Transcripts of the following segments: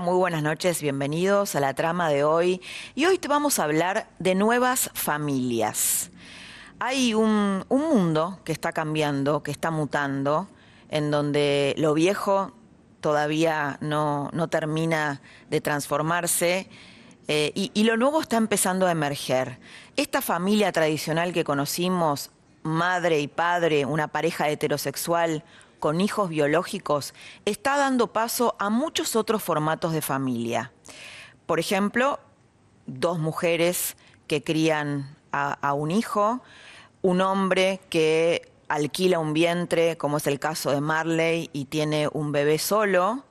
Muy buenas noches, bienvenidos a la trama de hoy. Y hoy te vamos a hablar de nuevas familias. Hay un, mundo que está cambiando, que está mutando, en donde lo viejo todavía no, termina de transformarse eh, y lo nuevo está empezando a emerger. Esta familia tradicional que conocimos, madre y padre, una pareja heterosexual, con hijos biológicos está dando paso a muchos otros formatos de familia. Por ejemplo, dos mujeres que crían a, un hijo, un hombre que alquila un vientre, como es el caso de Marley, y tiene un bebé solo.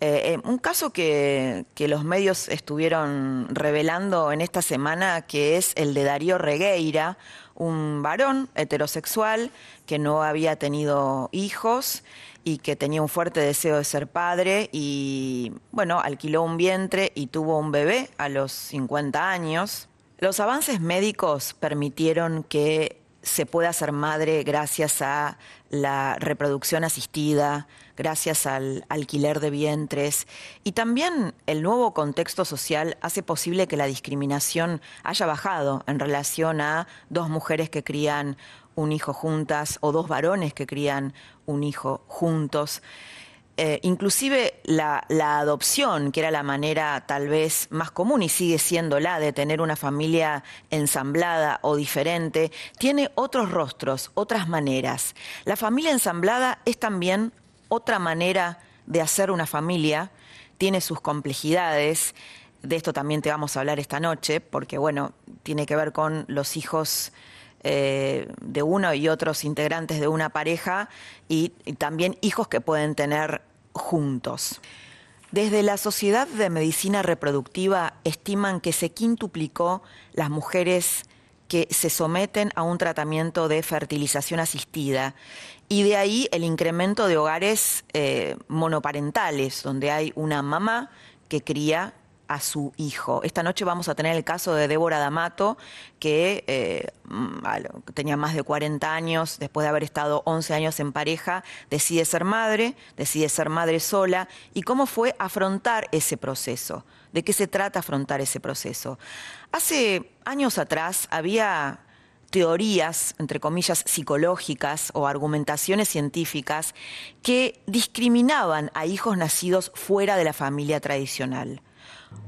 Eh, eh, un caso que, que, los medios estuvieron revelando en esta semana, que es el de Darío Regueira, un varón heterosexual que no había tenido hijos y que tenía un fuerte deseo de ser padre y, bueno, alquiló un vientre y tuvo un bebé a los 50 años. Los avances médicos permitieron que se pueda ser madre gracias a la reproducción asistida, gracias al alquiler de vientres y también el nuevo contexto social hace posible que la discriminación haya bajado en relación a dos mujeres que crían un hijo juntas o dos varones que crían un hijo juntos. Eh, inclusive la, adopción, que era la manera tal vez más común y sigue siendo la de tener una familia ensamblada o diferente, tiene otros rostros, otras maneras. La familia ensamblada es también otra manera de hacer una familia, tiene sus complejidades. De esto también te vamos a hablar esta noche, porque bueno, tiene que ver con los hijos eh, de uno y otros integrantes de una pareja y, también hijos que pueden tener juntos. Desde la Sociedad de Medicina Reproductiva estiman que se quintuplicó las mujeres que se someten a un tratamiento de fertilización asistida y de ahí el incremento de hogares eh, monoparentales, donde hay una mamá que cría a su hijo. Esta noche vamos a tener el caso de Débora D'Amato, que eh, mm, tenía más de 40 años, después de haber estado 11 años en pareja, decide ser madre, decide ser madre sola, y cómo fue afrontar ese proceso. ¿De qué se trata afrontar ese proceso? Hace años atrás había teorías, entre comillas, psicológicas o argumentaciones científicas que discriminaban a hijos nacidos fuera de la familia tradicional.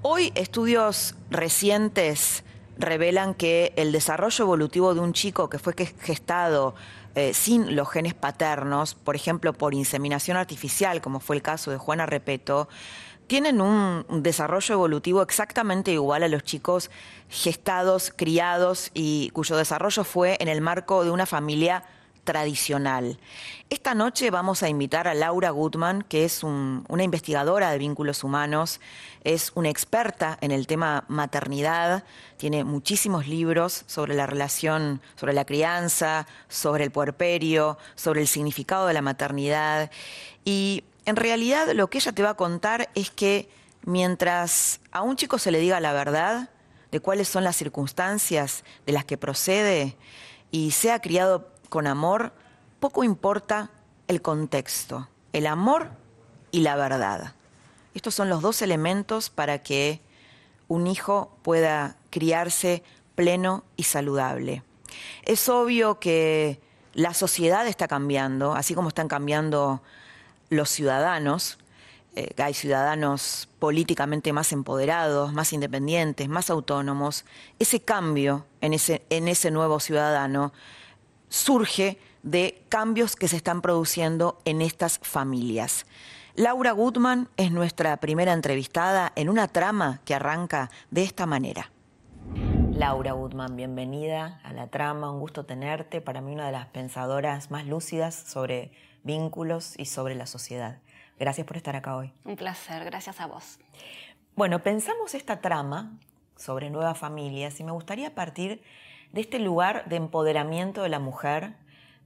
Hoy estudios recientes revelan que el desarrollo evolutivo de un chico que fue gestado eh, sin los genes paternos, por ejemplo por inseminación artificial, como fue el caso de Juana Repeto, tienen un desarrollo evolutivo exactamente igual a los chicos gestados, criados y cuyo desarrollo fue en el marco de una familia tradicional. Esta noche vamos a invitar a Laura Gutman, que es una investigadora de vínculos humanos, es una experta en el tema maternidad, tiene muchísimos libros sobre la relación, sobre la crianza, sobre el puerperio, sobre el significado de la maternidad. Y en realidad lo que ella te va a contar es que mientras a un chico se le diga la verdad de cuáles son las circunstancias de las que procede y sea criado con amor, poco importa el contexto, el amor y la verdad. Estos son los dos elementos para que un hijo pueda criarse pleno y saludable. Es obvio que la sociedad está cambiando, así como están cambiando los ciudadanos. Eh, hay ciudadanos políticamente más empoderados, más independientes, más autónomos. Ese cambio en ese, en ese nuevo ciudadano surge de cambios que se están produciendo en estas familias. Laura Gutman es nuestra primera entrevistada en una trama que arranca de esta manera. Laura Woodman, bienvenida a la trama, un gusto tenerte, para mí una de las pensadoras más lúcidas sobre vínculos y sobre la sociedad. Gracias por estar acá hoy. Un placer, gracias a vos. Bueno, pensamos esta trama sobre nuevas familias y me gustaría partir de este lugar de empoderamiento de la mujer,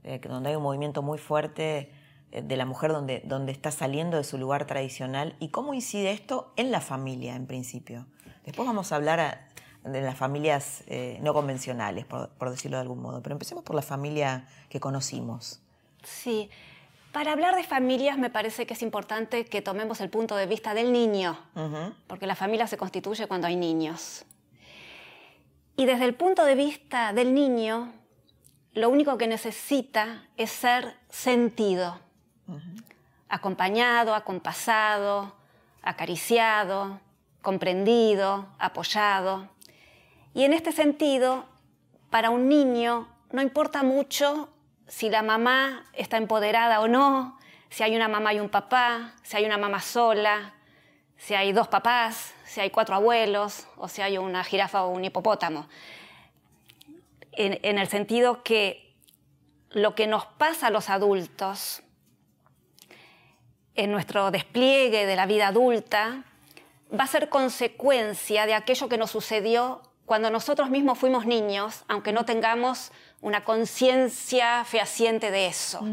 eh, donde hay un movimiento muy fuerte eh, de la mujer donde, donde está saliendo de su lugar tradicional y cómo incide esto en la familia en principio. Después vamos a hablar de las familias eh, no convencionales, por, decirlo de algún modo, pero empecemos por la familia que conocimos. Sí, para hablar de familias me parece que es importante que tomemos el punto de vista del niño, porque la familia se constituye cuando hay niños. Y desde el punto de vista del niño, lo único que necesita es ser sentido, acompañado, acompasado, acariciado, comprendido, apoyado. Y en este sentido, para un niño no importa mucho si la mamá está empoderada o no, si hay una mamá y un papá, si hay una mamá sola, si hay dos papás, si hay cuatro abuelos o si hay una jirafa o un hipopótamo. En, el sentido que lo que nos pasa a los adultos en nuestro despliegue de la vida adulta va a ser consecuencia de aquello que nos sucedió cuando nosotros mismos fuimos niños, aunque no tengamos una conciencia fehaciente de eso.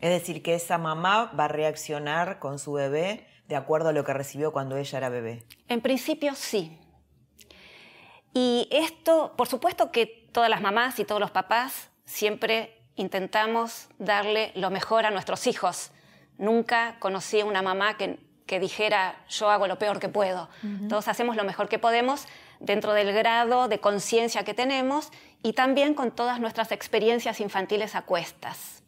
Es decir, que esa mamá va a reaccionar con su bebé de acuerdo a lo que recibió cuando ella era bebé. En principio sí. Y esto, por supuesto que todas las mamás y todos los papás siempre intentamos darle lo mejor a nuestros hijos. Nunca conocí a una mamá que, dijera yo hago lo peor que puedo. Todos hacemos lo mejor que podemos, dentro del grado de conciencia que tenemos y también con todas nuestras experiencias infantiles a cuestas.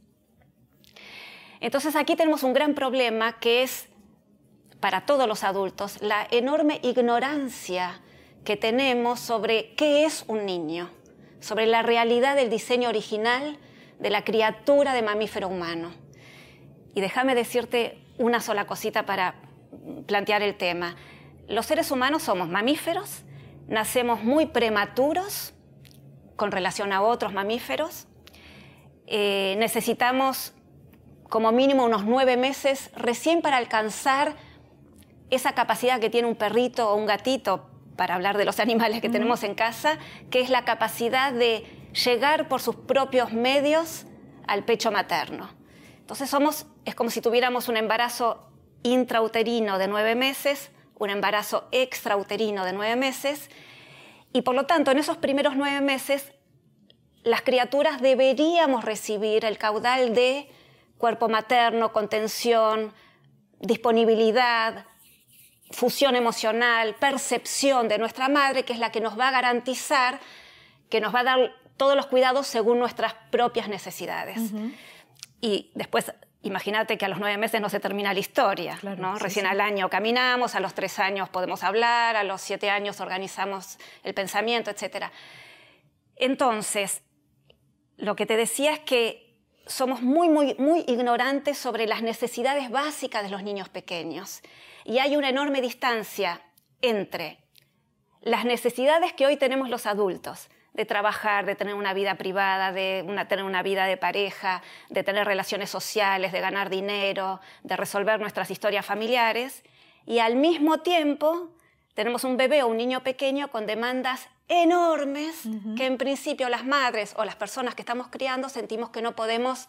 Entonces aquí tenemos un gran problema que es para todos los adultos la enorme ignorancia que tenemos sobre qué es un niño, sobre la realidad del diseño original de la criatura de mamífero humano. Y déjame decirte una sola cosita para plantear el tema. Los seres humanos somos mamíferos nacemos muy prematuros con relación a otros mamíferos. Eh, necesitamos como mínimo unos nueve meses recién para alcanzar esa capacidad que tiene un perrito o un gatito, para hablar de los animales que tenemos en casa, que es la capacidad de llegar por sus propios medios al pecho materno. Entonces somos, es como si tuviéramos un embarazo intrauterino de nueve meses, un embarazo extrauterino de nueve meses, y por lo tanto en esos primeros nueve meses las criaturas deberíamos recibir el caudal de cuerpo materno, contención, disponibilidad, fusión emocional, percepción de nuestra madre, que es la que nos va a garantizar que nos va a dar todos los cuidados según nuestras propias necesidades. Y después imagínate que a los nueve meses no se termina la historia, ¿no? Recién al año caminamos, a los tres años podemos hablar, a los siete años organizamos el pensamiento, etc. Entonces, lo que te decía es que somos muy, muy, muy ignorantes sobre las necesidades básicas de los niños pequeños. Y hay una enorme distancia entre las necesidades que hoy tenemos los adultos, de trabajar, de tener una vida privada, de tener una vida de pareja, de tener relaciones sociales, de ganar dinero, de resolver nuestras historias familiares. Y al mismo tiempo tenemos un bebé o un niño pequeño con demandas enormes que en principio las madres o las personas que estamos criando sentimos que no podemos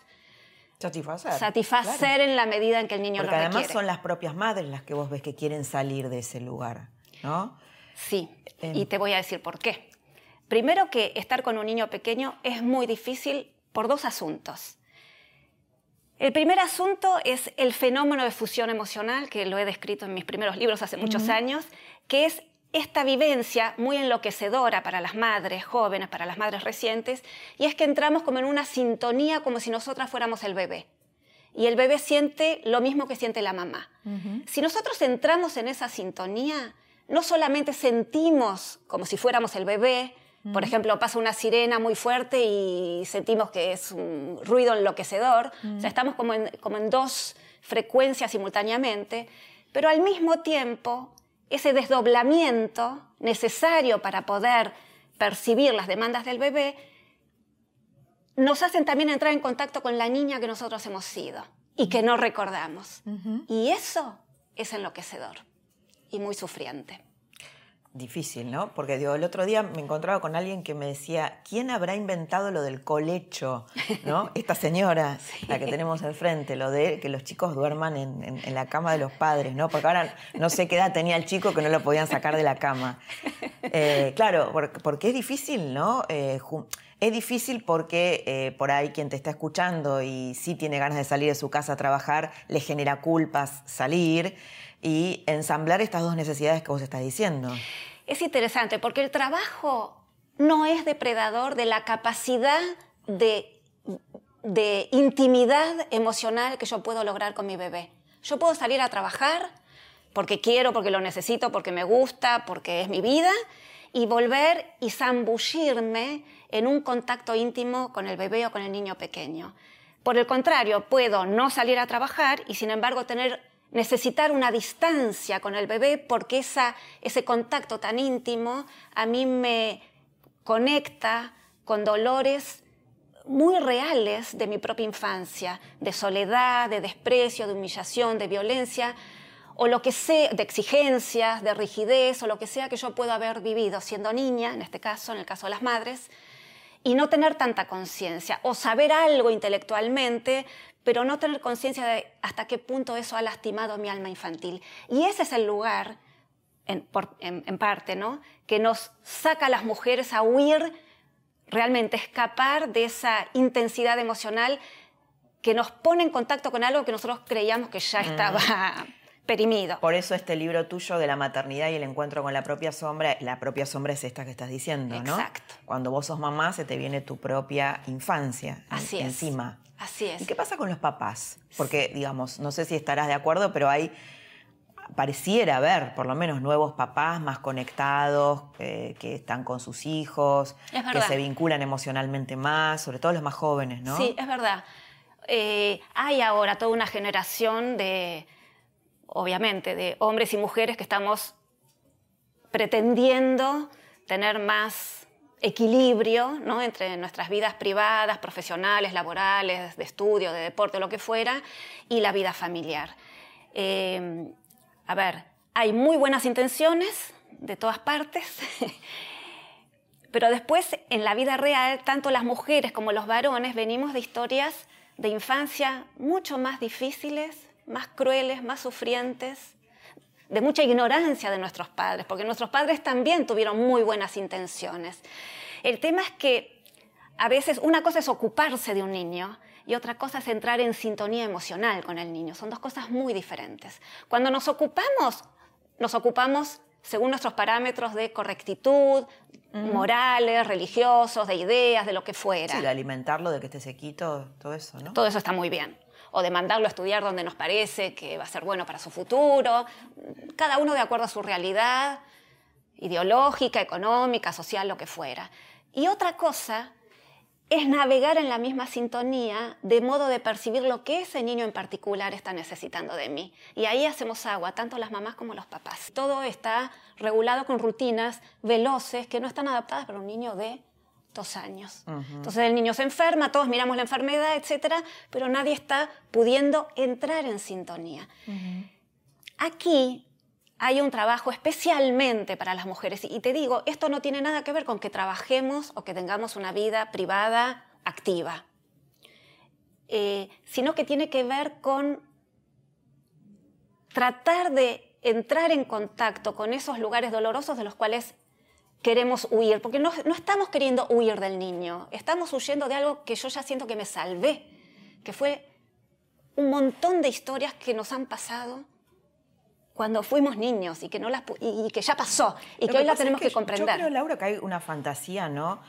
satisfacer, satisfacer en la medida en que el niño Porque además son las propias madres las que vos ves que quieren salir de ese lugar, ¿no? Sí, em. y te voy a decir por qué. Primero que estar con un niño pequeño es muy difícil por dos asuntos. El primer asunto es el fenómeno de fusión emocional, que lo he descrito en mis primeros libros hace muchos años, que es esta vivencia muy enloquecedora para las madres jóvenes, para las madres recientes, y es que entramos como en una sintonía como si nosotras fuéramos el bebé. Y el bebé siente lo mismo que siente la mamá. Si nosotros entramos en esa sintonía, no solamente sentimos como si fuéramos el bebé, por ejemplo, pasa una sirena muy fuerte y sentimos que es un ruido enloquecedor. O sea, estamos como en, como en dos frecuencias simultáneamente, pero al mismo tiempo ese desdoblamiento necesario para poder percibir las demandas del bebé, nos hacen también entrar en contacto con la niña que nosotros hemos sido y que no recordamos. Y eso es enloquecedor y muy sufriente. Difícil, ¿no? Porque digo, el otro día me encontraba con alguien que me decía, ¿quién habrá inventado lo del colecho? ¿No? Esta señora, la que tenemos al frente, lo de que los chicos duerman en, la cama de los padres, ¿no? Porque ahora no sé qué edad tenía el chico que no lo podían sacar de la cama. Eh, claro, porque, es difícil, ¿no? Eh, es difícil porque eh, por ahí quien te está escuchando y sí tiene ganas de salir de su casa a trabajar, le genera culpas salir y ensamblar estas dos necesidades que vos estás diciendo. Es interesante porque el trabajo no es depredador de la capacidad de, de intimidad emocional que yo puedo lograr con mi bebé. Yo puedo salir a trabajar porque quiero, porque lo necesito, porque me gusta, porque es mi vida, y volver y zambullirme en un contacto íntimo con el bebé o con el niño pequeño. Por el contrario, puedo no salir a trabajar y sin embargo tener necesitar una distancia con el bebé porque esa, ese contacto tan íntimo a mí me conecta con dolores muy reales de mi propia infancia, de soledad, de desprecio, de humillación, de violencia, o lo que sea, de exigencias, de rigidez, o lo que sea que yo pueda haber vivido siendo niña, en este caso, en el caso de las madres, y no tener tanta conciencia, o saber algo intelectualmente, pero no tener conciencia de hasta qué punto eso ha lastimado mi alma infantil. Y ese es el lugar, en, parte, ¿no? que nos saca a las mujeres a huir, realmente escapar de esa intensidad emocional que nos pone en contacto con algo que nosotros creíamos que ya estaba perimido. Por eso este libro tuyo de la maternidad y el encuentro con la propia sombra, la propia sombra es esta que estás diciendo, ¿no? Exacto. Cuando vos sos mamá se te viene tu propia infancia Así encima. Así es. ¿Y qué pasa con los papás? Porque, digamos, no sé si estarás de acuerdo, pero hay, pareciera haber por lo menos nuevos papás más conectados, eh, que están con sus hijos, que se vinculan emocionalmente más, sobre todo los más jóvenes, ¿no? Sí, es verdad. Eh, hay ahora toda una generación de, obviamente, de hombres y mujeres que estamos pretendiendo tener más equilibrio ¿no? entre nuestras vidas privadas, profesionales, laborales, de estudio, de deporte, lo que fuera, y la vida familiar. Eh, a ver, hay muy buenas intenciones de todas partes, pero después en la vida real, tanto las mujeres como los varones venimos de historias de infancia mucho más difíciles, más crueles, más sufrientes, de mucha ignorancia de nuestros padres, porque nuestros padres también tuvieron muy buenas intenciones. El tema es que a veces una cosa es ocuparse de un niño y otra cosa es entrar en sintonía emocional con el niño. Son dos cosas muy diferentes. Cuando nos ocupamos, nos ocupamos según nuestros parámetros de correctitud, morales, religiosos, de ideas, de lo que fuera. Sí, de alimentarlo, de que esté sequito, todo eso, ¿no? Todo eso está muy bien o de mandarlo a estudiar donde nos parece que va a ser bueno para su futuro, cada uno de acuerdo a su realidad ideológica, económica, social, lo que fuera. Y otra cosa es navegar en la misma sintonía de modo de percibir lo que ese niño en particular está necesitando de mí. Y ahí hacemos agua, tanto las mamás como los papás. Todo está regulado con rutinas veloces que no están adaptadas para un niño de años. Entonces el niño se enferma, todos miramos la enfermedad, etcétera, pero nadie está pudiendo entrar en sintonía. Aquí hay un trabajo especialmente para las mujeres y te digo, esto no tiene nada que ver con que trabajemos o que tengamos una vida privada activa, eh, sino que tiene que ver con tratar de entrar en contacto con esos lugares dolorosos de los cuales queremos huir, porque no, estamos queriendo huir del niño, estamos huyendo de algo que yo ya siento que me salvé, que fue un montón de historias que nos han pasado cuando fuimos niños y que, no las, y, que ya pasó y que, hoy la tenemos que, comprender. Yo creo, Laura, que hay una fantasía, ¿no?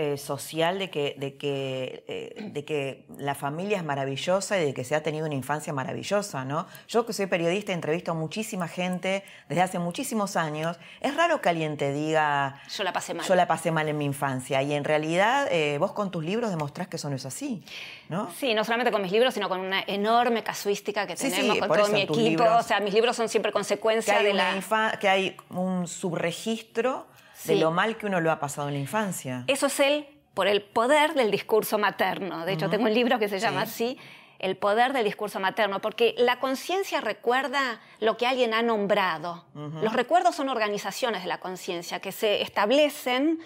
Eh, social de que, de, que, eh, de que la familia es maravillosa y de que se ha tenido una infancia maravillosa, ¿no? Yo que soy periodista entrevisto a muchísima gente desde hace muchísimos años. Es raro que alguien te diga... Yo la pasé mal. Yo la pasé mal en mi infancia. Y en realidad eh, vos con tus libros demostrás que eso no es así, ¿no? Sí, no solamente con mis libros, sino con una enorme casuística que tenemos con todo mi equipo. o sea, mis libros son siempre consecuencia de la... Que hay un subregistro de lo mal que uno lo ha pasado en la infancia. Eso es el, por el poder del discurso materno. De hecho, tengo un libro que se llama así, El poder del discurso materno, porque la conciencia recuerda lo que alguien ha nombrado. Los recuerdos son organizaciones de la conciencia que se establecen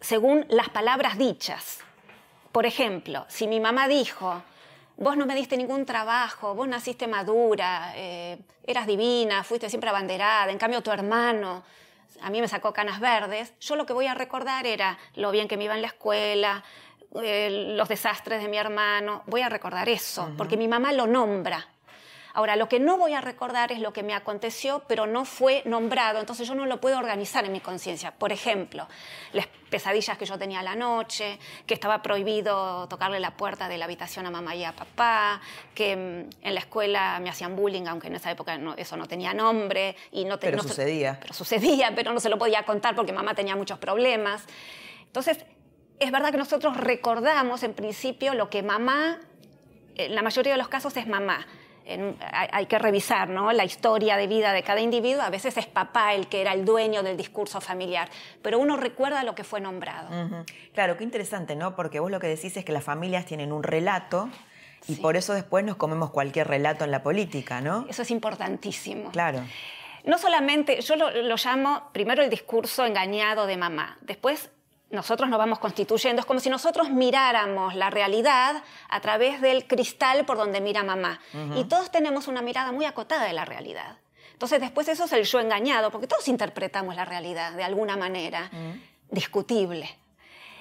según las palabras dichas. Por ejemplo, si mi mamá dijo, vos no me diste ningún trabajo, vos naciste madura, eh, eras divina, fuiste siempre abanderada, en cambio tu hermano a mí me sacó canas verdes, yo lo que voy a recordar era lo bien que me iba en la escuela, eh, los desastres de mi hermano, voy a recordar eso, porque mi mamá lo nombra. Ahora, lo que no voy a recordar es lo que me aconteció, pero no fue nombrado, entonces yo no lo puedo organizar en mi conciencia. Por ejemplo, las pesadillas que yo tenía a la noche, que estaba prohibido tocarle la puerta de la habitación a mamá y a papá, que mm, en la escuela me hacían bullying, aunque en esa época eso no tenía nombre. Y no pero sucedía. pero sucedía, pero no se lo podía contar porque mamá tenía muchos problemas. Entonces, es verdad que nosotros recordamos en principio lo que mamá, en la mayoría de los casos es mamá hay, que revisar ¿no? la historia de vida de cada individuo. A veces es papá el que era el dueño del discurso familiar, pero uno recuerda lo que fue nombrado. Claro, qué interesante, ¿no? Porque vos lo que decís es que las familias tienen un relato y por eso después nos comemos cualquier relato en la política, ¿no? Eso es importantísimo. Claro. No solamente, yo lo, lo llamo primero el discurso engañado de mamá, después nosotros nos vamos constituyendo. Es como si nosotros miráramos la realidad a través del cristal por donde mira mamá. Y todos tenemos una mirada muy acotada de la realidad. Entonces después eso es el yo engañado, porque todos interpretamos la realidad de alguna manera discutible.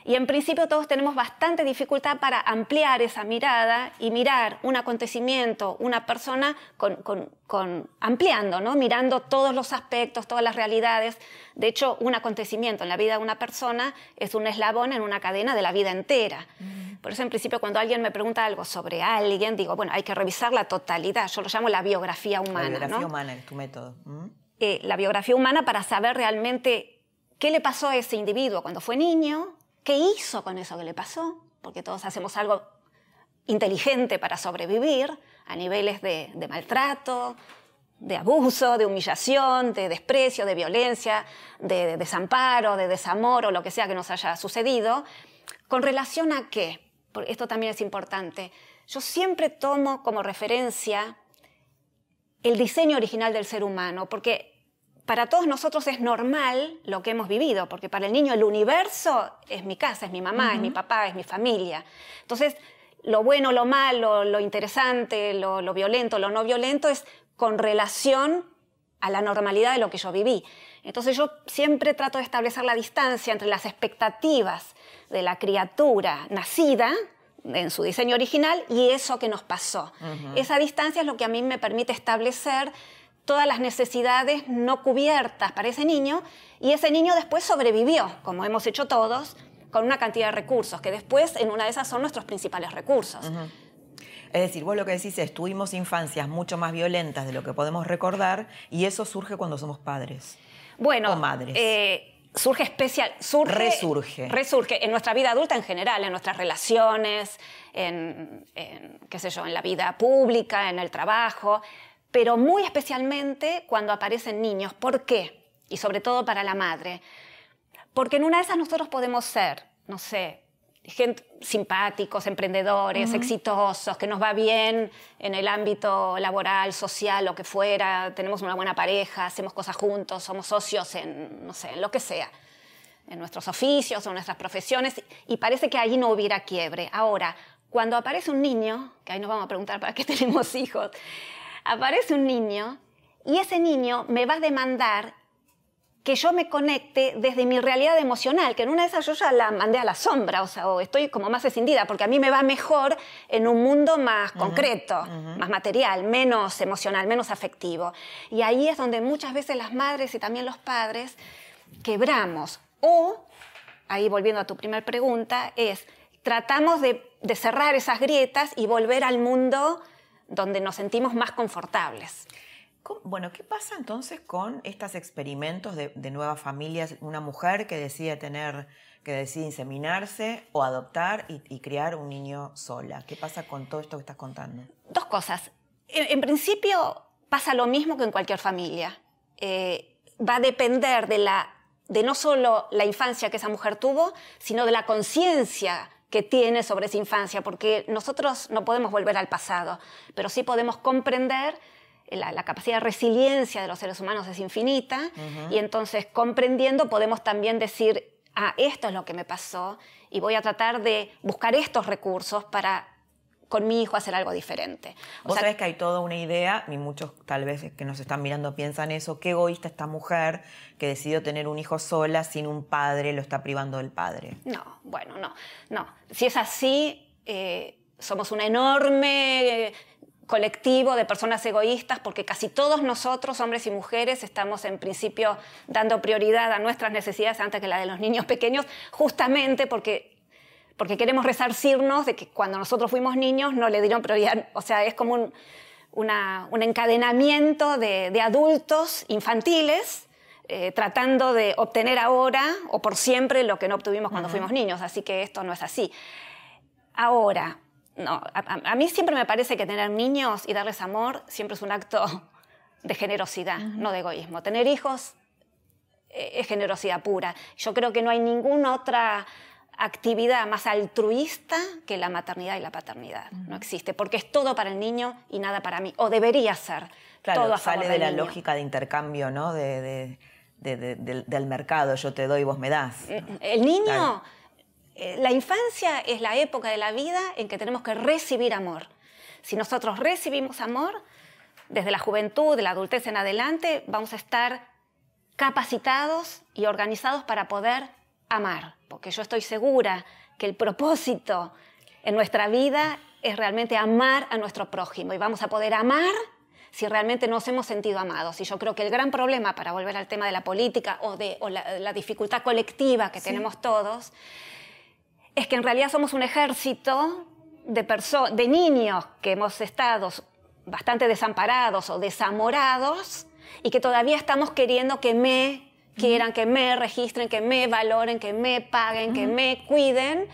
Y en principio todos tenemos bastante dificultad para ampliar esa mirada y mirar un acontecimiento, una persona, con, ampliando, ¿no? mirando todos los aspectos, todas las realidades. De hecho, un acontecimiento en la vida de una persona es un eslabón en una cadena de la vida entera. Por eso, en principio, cuando alguien me pregunta algo sobre alguien, digo, bueno, hay que revisar la totalidad. Yo lo llamo la biografía humana. La biografía humana es tu método. Eh, la biografía humana para saber realmente qué le pasó a ese individuo cuando fue niño, ¿Qué hizo con eso que le pasó? Porque todos hacemos algo inteligente para sobrevivir a niveles de, maltrato, de abuso, de humillación, de desprecio, de violencia, de, desamparo, de desamor o lo que sea que nos haya sucedido. ¿Con relación a qué? Porque esto también es importante. Yo siempre tomo como referencia el diseño original del ser humano, porque para todos nosotros es normal lo que hemos vivido, porque para el niño el universo es mi casa, es mi mamá, es mi papá, es mi familia. Entonces, lo bueno, lo malo, lo interesante, lo, violento, lo no violento es con relación a la normalidad de lo que yo viví. Entonces yo siempre trato de establecer la distancia entre las expectativas de la criatura nacida en su diseño original y eso que nos pasó. Esa distancia es lo que a mí me permite establecer todas las necesidades no cubiertas para ese niño y ese niño después sobrevivió, como hemos hecho todos, con una cantidad de recursos, que después en una de esas son nuestros principales recursos. Es decir, vos lo que decís es, tuvimos infancias mucho más violentas de lo que podemos recordar y eso surge cuando somos padres. Bueno, o madres. Eh, surge especial, surge, resurge. Resurge en nuestra vida adulta en general, en nuestras relaciones, en, en, qué sé yo, en la vida pública, en el trabajo, pero muy especialmente cuando aparecen niños. ¿Por qué? Y sobre todo para la madre. Porque en una de esas nosotros podemos ser, no sé, gente, simpáticos, emprendedores, exitosos, que nos va bien en el ámbito laboral, social, lo que fuera, tenemos una buena pareja, hacemos cosas juntos, somos socios en, no sé, en lo que sea, en nuestros oficios o nuestras profesiones, y parece que ahí no hubiera quiebre. Ahora, cuando aparece un niño, que ahí nos vamos a preguntar para qué tenemos hijos, aparece un niño y ese niño me va a demandar que yo me conecte desde mi realidad emocional, que en una de esas yo ya la mandé a la sombra, o sea, o estoy como más escindida, porque a mí me va mejor en un mundo más concreto, más material, menos emocional, menos afectivo. Y ahí es donde muchas veces las madres y también los padres quebramos o ahí volviendo a tu primera pregunta, es tratamos de, cerrar esas grietas y volver al mundo donde nos sentimos más confortables. Bueno, ¿qué pasa entonces con estos experimentos de, nuevas familias? Una mujer que decide tener, que decide inseminarse o adoptar y, criar un niño sola. ¿Qué pasa con todo esto que estás contando? Dos cosas. En, principio pasa lo mismo que en cualquier familia. Eh, va a depender de, la, de no solo la infancia que esa mujer tuvo, sino de la conciencia que tiene sobre esa infancia, porque nosotros no podemos volver al pasado, pero sí podemos comprender la, capacidad de resiliencia de los seres humanos es infinita y entonces comprendiendo podemos también decir, ah, esto es lo que me pasó y voy a tratar de buscar estos recursos para con mi hijo hacer algo diferente. Vos sabés que hay toda una idea, y muchos tal vez que nos están mirando piensan eso, qué egoísta esta mujer que decidió tener un hijo sola sin un padre, lo está privando del padre. No, bueno, no, no. Si es así, eh, somos un enorme colectivo de personas egoístas porque casi todos nosotros, hombres y mujeres, estamos en principio dando prioridad a nuestras necesidades antes que la de los niños pequeños, justamente porque porque queremos resarcirnos de que cuando nosotros fuimos niños no le dieron prioridad. O sea, es como un, un encadenamiento de, de, adultos infantiles eh, tratando de obtener ahora o por siempre lo que no obtuvimos cuando fuimos niños. Así que esto no es así. Ahora, no, a, mí siempre me parece que tener niños y darles amor siempre es un acto de generosidad, no de egoísmo. Tener hijos eh, es generosidad pura. Yo creo que no hay ninguna otra actividad más altruista que la maternidad y la paternidad. No existe, porque es todo para el niño y nada para mí, o debería ser. Claro, todo sale de la lógica de intercambio, ¿no? De, del, mercado, yo te doy, vos me das. Mm, el niño, eh, la infancia es la época de la vida en que tenemos que recibir amor. Si nosotros recibimos amor, desde la juventud, de la adultez en adelante, vamos a estar capacitados y organizados para poder amar, porque yo estoy segura que el propósito en nuestra vida es realmente amar a nuestro prójimo y vamos a poder amar si realmente nos hemos sentido amados. Y yo creo que el gran problema, para volver al tema de la política o de la, dificultad colectiva que tenemos todos, es que en realidad somos un ejército de, de niños que hemos estado bastante desamparados o desamorados y que todavía estamos queriendo que me quieran que me registren, que me valoren, que me paguen, que me cuiden.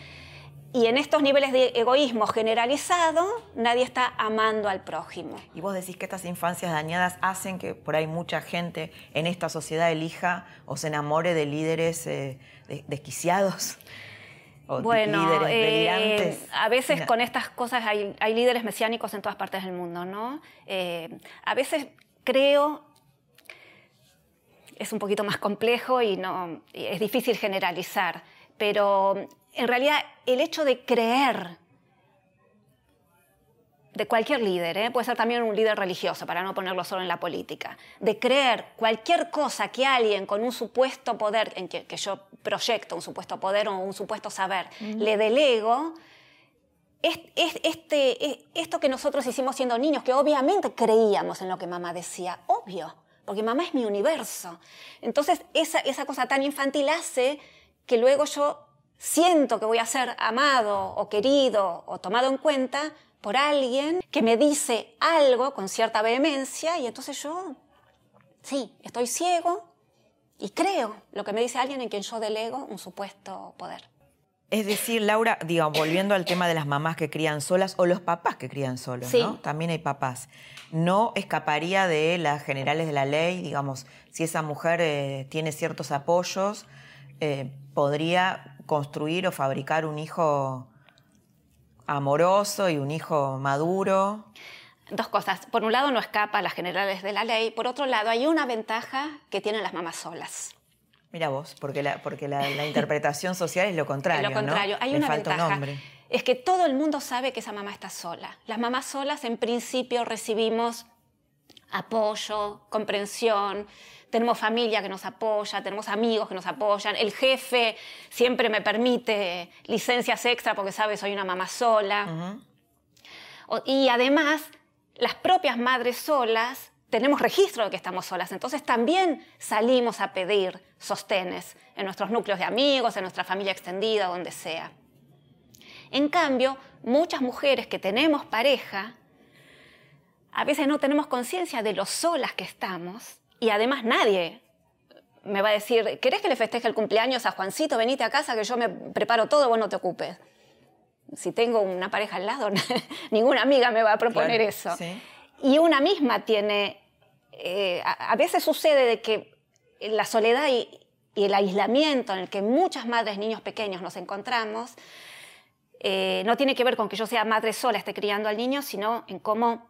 Y en estos niveles de egoísmo generalizado, nadie está amando al prójimo. Y vos decís que estas infancias dañadas hacen que por ahí mucha gente en esta sociedad elija o se enamore de líderes eh, desquiciados. O bueno, líderes eh, a veces con estas cosas hay, líderes mesiánicos en todas partes del mundo, ¿no? Eh, a veces creo es un poquito más complejo y no, es difícil generalizar, pero en realidad el hecho de creer de cualquier líder, ¿eh? puede ser también un líder religioso, para no ponerlo solo en la política, de creer cualquier cosa que alguien con un supuesto poder, en que, yo proyecto un supuesto poder o un supuesto saber, le delego, es, este, esto que nosotros hicimos siendo niños, que obviamente creíamos en lo que mamá decía, obvio, porque mamá es mi universo. Entonces, esa, esa cosa tan infantil hace que luego yo siento que voy a ser amado o querido o tomado en cuenta por alguien que me dice algo con cierta vehemencia y entonces yo, sí, estoy ciego y creo lo que me dice alguien en quien yo delego un supuesto poder. Es decir, Laura, digo, volviendo al tema de las mamás que crían solas o los papás que crían solos, ¿no? También hay papás. No escaparía de las generales de la ley, digamos, si esa mujer eh, tiene ciertos apoyos, eh, podría construir o fabricar un hijo amoroso y un hijo maduro. Dos cosas. Por un lado, no escapa a las generales de la ley. Por otro lado, hay una ventaja que tienen las mamás solas. Mira vos, porque la, porque la, interpretación social es lo contrario. Es lo contrario, hay una ventaja. Es que todo el mundo sabe que esa mamá está sola. Las mamás solas en principio recibimos apoyo, comprensión, tenemos familia que nos apoya, tenemos amigos que nos apoyan, el jefe siempre me permite licencias extra porque sabe soy una mamá sola. Y además, las propias madres solas tenemos registro de que estamos solas. Entonces también salimos a pedir sostenes en nuestros núcleos de amigos, en nuestra familia extendida, donde sea. En cambio, muchas mujeres que tenemos pareja, a veces no tenemos conciencia de lo solas que estamos y además nadie me va a decir, ¿querés que le festeje el cumpleaños a Juancito? Venite a casa que yo me preparo todo, vos no te ocupes. Si tengo una pareja al lado, ninguna amiga me va a proponer eso. Y una misma tiene, eh, a, veces sucede de que la soledad y, el aislamiento en el que muchas madres, niños pequeños nos encontramos, eh, no tiene que ver con que yo sea madre sola, esté criando al niño, sino en cómo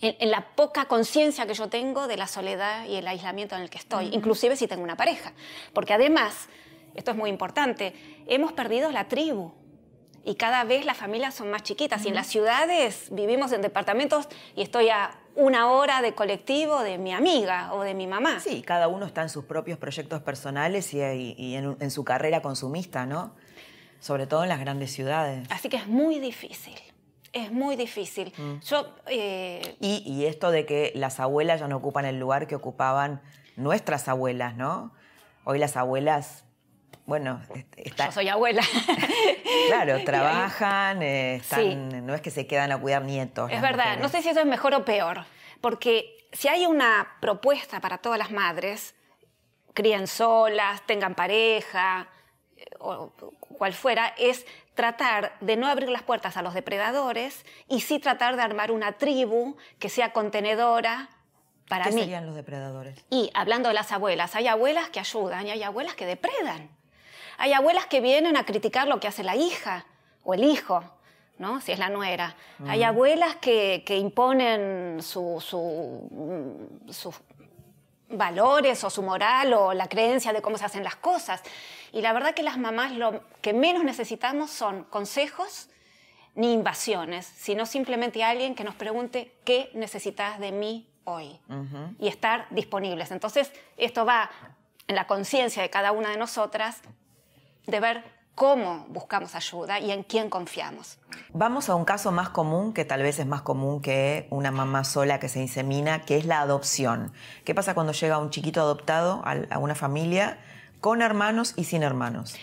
en, la poca conciencia que yo tengo de la soledad y el aislamiento en el que estoy, inclusive si tengo una pareja. Porque además, esto es muy importante, hemos perdido la tribu. Y cada vez las familias son más chiquitas. Y en las ciudades vivimos en departamentos y estoy a una hora de colectivo de mi amiga o de mi mamá. Sí, cada uno está en sus propios proyectos personales y, en, en su carrera consumista, ¿no? Sobre todo en las grandes ciudades. Así que es muy difícil. Es muy difícil. Mm. Yo, eh, y, esto de que las abuelas ya no ocupan el lugar que ocupaban nuestras abuelas, ¿no? Hoy las abuelas, bueno, están... Yo soy abuela. claro, trabajan, eh, están, no es que se quedan a cuidar nietos. Es verdad, no sé si eso es mejor o peor, porque si hay una propuesta para todas las madres, críen solas, tengan pareja, eh, o cual fuera, es tratar de no abrir las puertas a los depredadores y sí tratar de armar una tribu que sea contenedora para ¿Qué mí. serían los depredadores? Y hablando de las abuelas, hay abuelas que ayudan y hay abuelas que depredan. Hay abuelas que vienen a criticar lo que hace la hija o el hijo, ¿no? si es la nuera. Hay abuelas que, imponen su, su, su valores o su moral o la creencia de cómo se hacen las cosas. Y la verdad que las mamás lo que menos necesitamos son consejos ni invasiones, sino simplemente alguien que nos pregunte qué necesitas de mí hoy y estar disponibles. Entonces, esto va en la conciencia de cada una de nosotras de ver cómo buscamos ayuda y en quién confiamos. Vamos a un caso más común, que tal vez es más común que una mamá sola que se insemina, que es la adopción. ¿Qué pasa cuando llega un chiquito adoptado a una familia con hermanos y sin hermanos?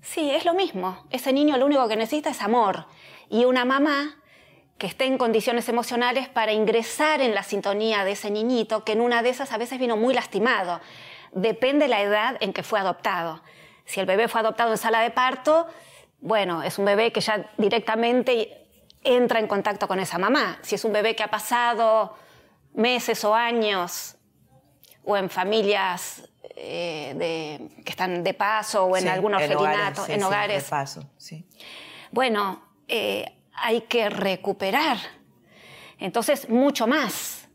Sí, es lo mismo. Ese niño lo único que necesita es amor. Y una mamá que esté en condiciones emocionales para ingresar en la sintonía de ese niñito, que en una de esas a veces vino muy lastimado. Depende la edad en que fue adoptado. Si el bebé fue adoptado en sala de parto, bueno, es un bebé que ya directamente entra en contacto con esa mamá. Si es un bebé que ha pasado meses o años o en familias eh, que están de paso o en algún orfelinato, en hogares. de paso, sí. Bueno, eh, hay que recuperar. Entonces, mucho más.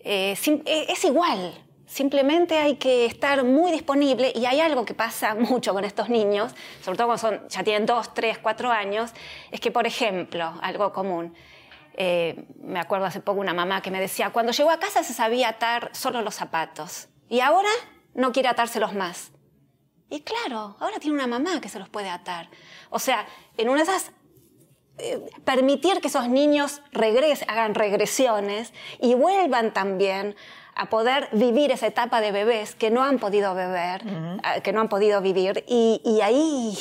Eh, es igual. Simplemente hay que estar muy disponible y hay algo que pasa mucho con estos niños, sobre todo cuando son, ya tienen dos, tres, cuatro años, es que, por ejemplo, algo común, eh, me acuerdo hace poco una mamá que me decía, cuando llegó a casa se sabía atar solo los zapatos y ahora no quiere atárselos más. Y claro, ahora tiene una mamá que se los puede atar. O sea, en una de esas eh, permitir que esos niños hagan regresiones y vuelvan también a poder vivir esa etapa de bebés que no han podido beber, que no han podido vivir, y, ahí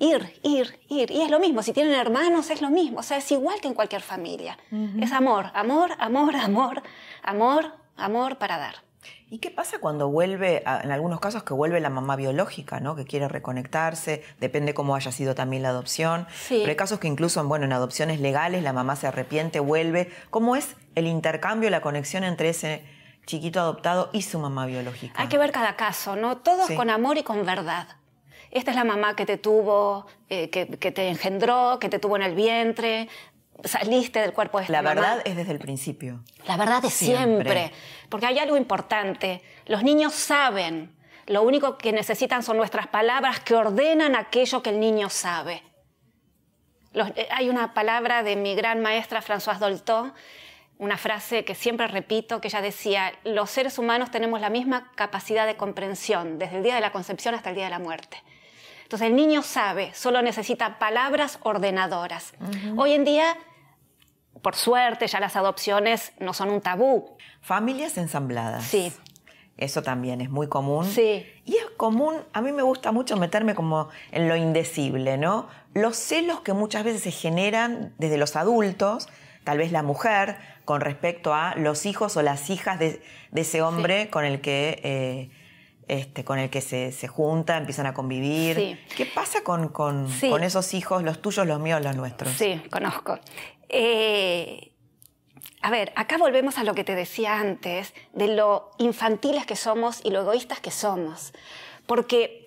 ir, ir, ir. Y es lo mismo, si tienen hermanos es lo mismo, o sea, es igual que en cualquier familia. Es amor, amor, amor, amor, amor, amor para dar. ¿Y qué pasa cuando vuelve, en algunos casos que vuelve la mamá biológica, ¿no? que quiere reconectarse, depende cómo haya sido también la adopción? Pero hay casos que incluso bueno, en adopciones legales la mamá se arrepiente, vuelve. ¿Cómo es el intercambio, la conexión entre ese chiquito adoptado y su mamá biológica? Hay que ver cada caso, ¿no? Todos con amor y con verdad. Esta es la mamá que te tuvo, eh, que, te engendró, que te tuvo en el vientre, saliste del cuerpo de esta La verdad es desde el principio. La verdad es siempre. Porque hay algo importante. Los niños saben. Lo único que necesitan son nuestras palabras que ordenan aquello que el niño sabe. Eh, hay una palabra de mi gran maestra Françoise Dolto, una frase que siempre repito, que ella decía, los seres humanos tenemos la misma capacidad de comprensión desde el día de la concepción hasta el día de la muerte. Entonces el niño sabe, solo necesita palabras ordenadoras. Hoy en día por suerte ya las adopciones no son un tabú. Familias ensambladas. Sí. Eso también es muy común. Sí. Y es común, a mí me gusta mucho meterme como en lo indecible, ¿no? Los celos que muchas veces se generan desde los adultos, tal vez la mujer, con respecto a los hijos o las hijas de, ese hombre con el que... Eh, este, con el que se, se, junta, empiezan a convivir. Sí. ¿Qué pasa con, con, con, esos hijos, los tuyos, los míos, los nuestros? Sí, conozco. Eh, a ver, acá volvemos a lo que te decía antes, de lo infantiles que somos y lo egoístas que somos. Porque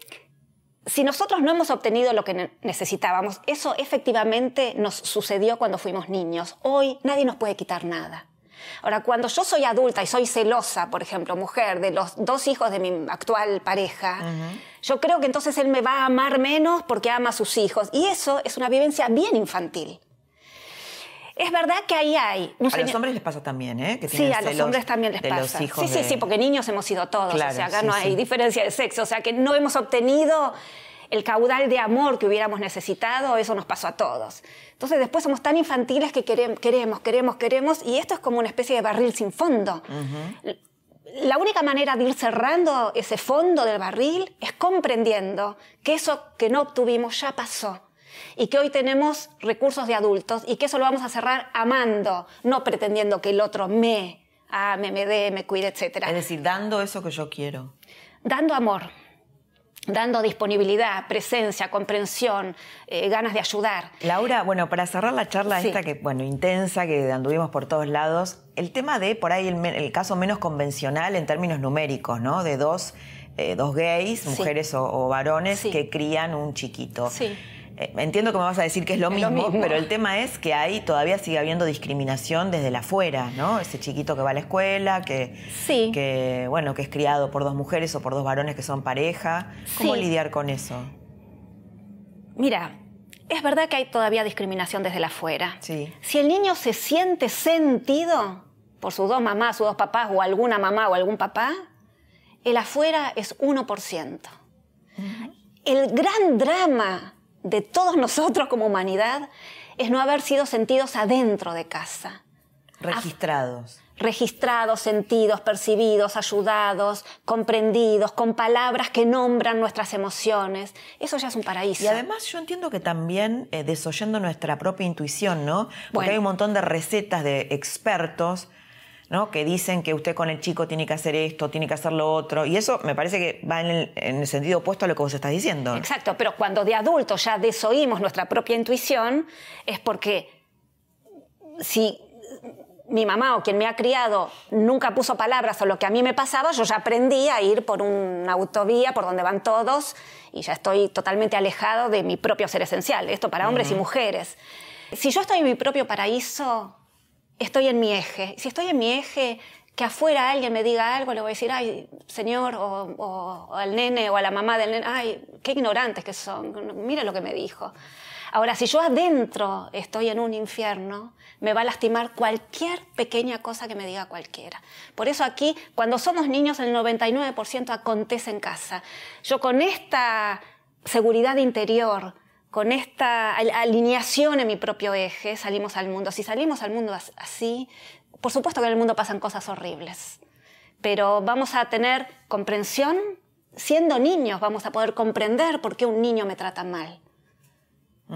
si nosotros no hemos obtenido lo que necesitábamos, eso efectivamente nos sucedió cuando fuimos niños. Hoy nadie nos puede quitar nada. Ahora, cuando yo soy adulta y soy celosa, por ejemplo, mujer, de los dos hijos de mi actual pareja, yo creo que entonces él me va a amar menos porque ama a sus hijos. Y eso es una vivencia bien infantil. Es verdad que ahí hay. a los hombres les pasa también, ¿eh? sí, a los hombres también les pasa. sí, sí, sí, porque niños hemos sido todos. o sea, acá no hay diferencia de sexo. O sea, que no hemos obtenido el caudal de amor que hubiéramos necesitado, eso nos pasó a todos. Entonces después somos tan infantiles que queremos, queremos, queremos, queremos, y esto es como una especie de barril sin fondo. La única manera de ir cerrando ese fondo del barril es comprendiendo que eso que no obtuvimos ya pasó y que hoy tenemos recursos de adultos y que eso lo vamos a cerrar amando, no pretendiendo que el otro me ame, me dé, me cuide, etc. Es decir, dando eso que yo quiero. Dando amor dando disponibilidad, presencia, comprensión, eh, ganas de ayudar. Laura, bueno, para cerrar la charla esta que, bueno, intensa, que anduvimos por todos lados, el tema de, por ahí, el, caso menos convencional en términos numéricos, ¿no? De dos, eh, dos gays, mujeres o, varones, que crían un chiquito. Sí. Eh, entiendo que me vas a decir que es lo, mismo, pero el tema es que ahí todavía sigue habiendo discriminación desde la afuera, ¿no? Ese chiquito que va a la escuela, que, que, bueno, que es criado por dos mujeres o por dos varones que son pareja. ¿Cómo lidiar con eso? Mira, es verdad que hay todavía discriminación desde la afuera. Sí. Si el niño se siente sentido por sus dos mamás, sus dos papás, o alguna mamá o algún papá, el afuera es 1%. El gran drama de todos nosotros como humanidad es no haber sido sentidos adentro de casa. Registrados. registrados, sentidos, percibidos, ayudados, comprendidos, con palabras que nombran nuestras emociones. Eso ya es un paraíso. Y además yo entiendo que también eh, desoyendo nuestra propia intuición, ¿no? Porque hay un montón de recetas de expertos ¿no? que dicen que usted con el chico tiene que hacer esto, tiene que hacer lo otro, y eso me parece que va en el, sentido opuesto a lo que vos estás diciendo. Exacto, pero cuando de adultos ya desoímos nuestra propia intuición, es porque si mi mamá o quien me ha criado nunca puso palabras a lo que a mí me pasaba, yo ya aprendí a ir por una autovía por donde van todos y ya estoy totalmente alejado de mi propio ser esencial, esto para hombres y mujeres. Si yo estoy en mi propio paraíso, estoy en mi eje. Si estoy en mi eje, que afuera alguien me diga algo, le voy a decir, ay, señor, o, al nene o a la mamá del nene, ay, qué ignorantes que son, mire lo que me dijo. Ahora, si yo adentro estoy en un infierno, me va a lastimar cualquier pequeña cosa que me diga cualquiera. Por eso aquí, cuando somos niños, el 99% acontece en casa. Yo con esta seguridad interior, con esta alineación en mi propio eje, salimos al mundo. Si salimos al mundo así, por supuesto que en el mundo pasan cosas horribles, pero vamos a tener comprensión. Siendo niños vamos a poder comprender por qué un niño me trata mal.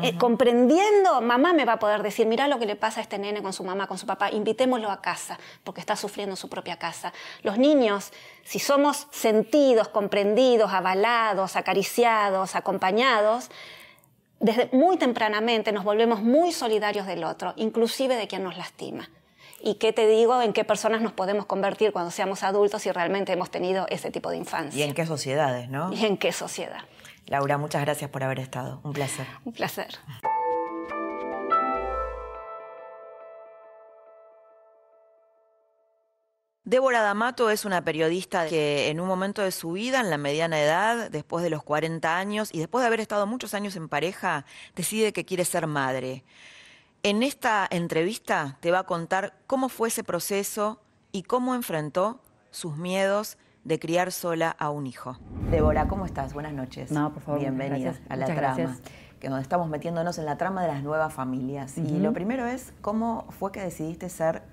Eh, comprendiendo, mamá me va a poder decir, mira lo que le pasa a este nene con su mamá, con su papá, invitémoslo a casa, porque está sufriendo en su propia casa. Los niños, si somos sentidos, comprendidos, avalados, acariciados, acompañados, desde muy tempranamente nos volvemos muy solidarios del otro, inclusive de quien nos lastima. ¿Y qué te digo? ¿En qué personas nos podemos convertir cuando seamos adultos si realmente hemos tenido ese tipo de infancia? ¿Y en qué sociedades, no? ¿Y en qué sociedad? Laura, muchas gracias por haber estado. Un placer. Un placer. Débora D'Amato es una periodista que en un momento de su vida, en la mediana edad, después de los 40 años y después de haber estado muchos años en pareja, decide que quiere ser madre. En esta entrevista te va a contar cómo fue ese proceso y cómo enfrentó sus miedos de criar sola a un hijo. Débora, ¿cómo estás? Buenas noches. No, por favor. Bienvenida a la trama. que donde estamos metiéndonos en la trama de las nuevas familias. Y lo primero es, ¿cómo fue que decidiste ser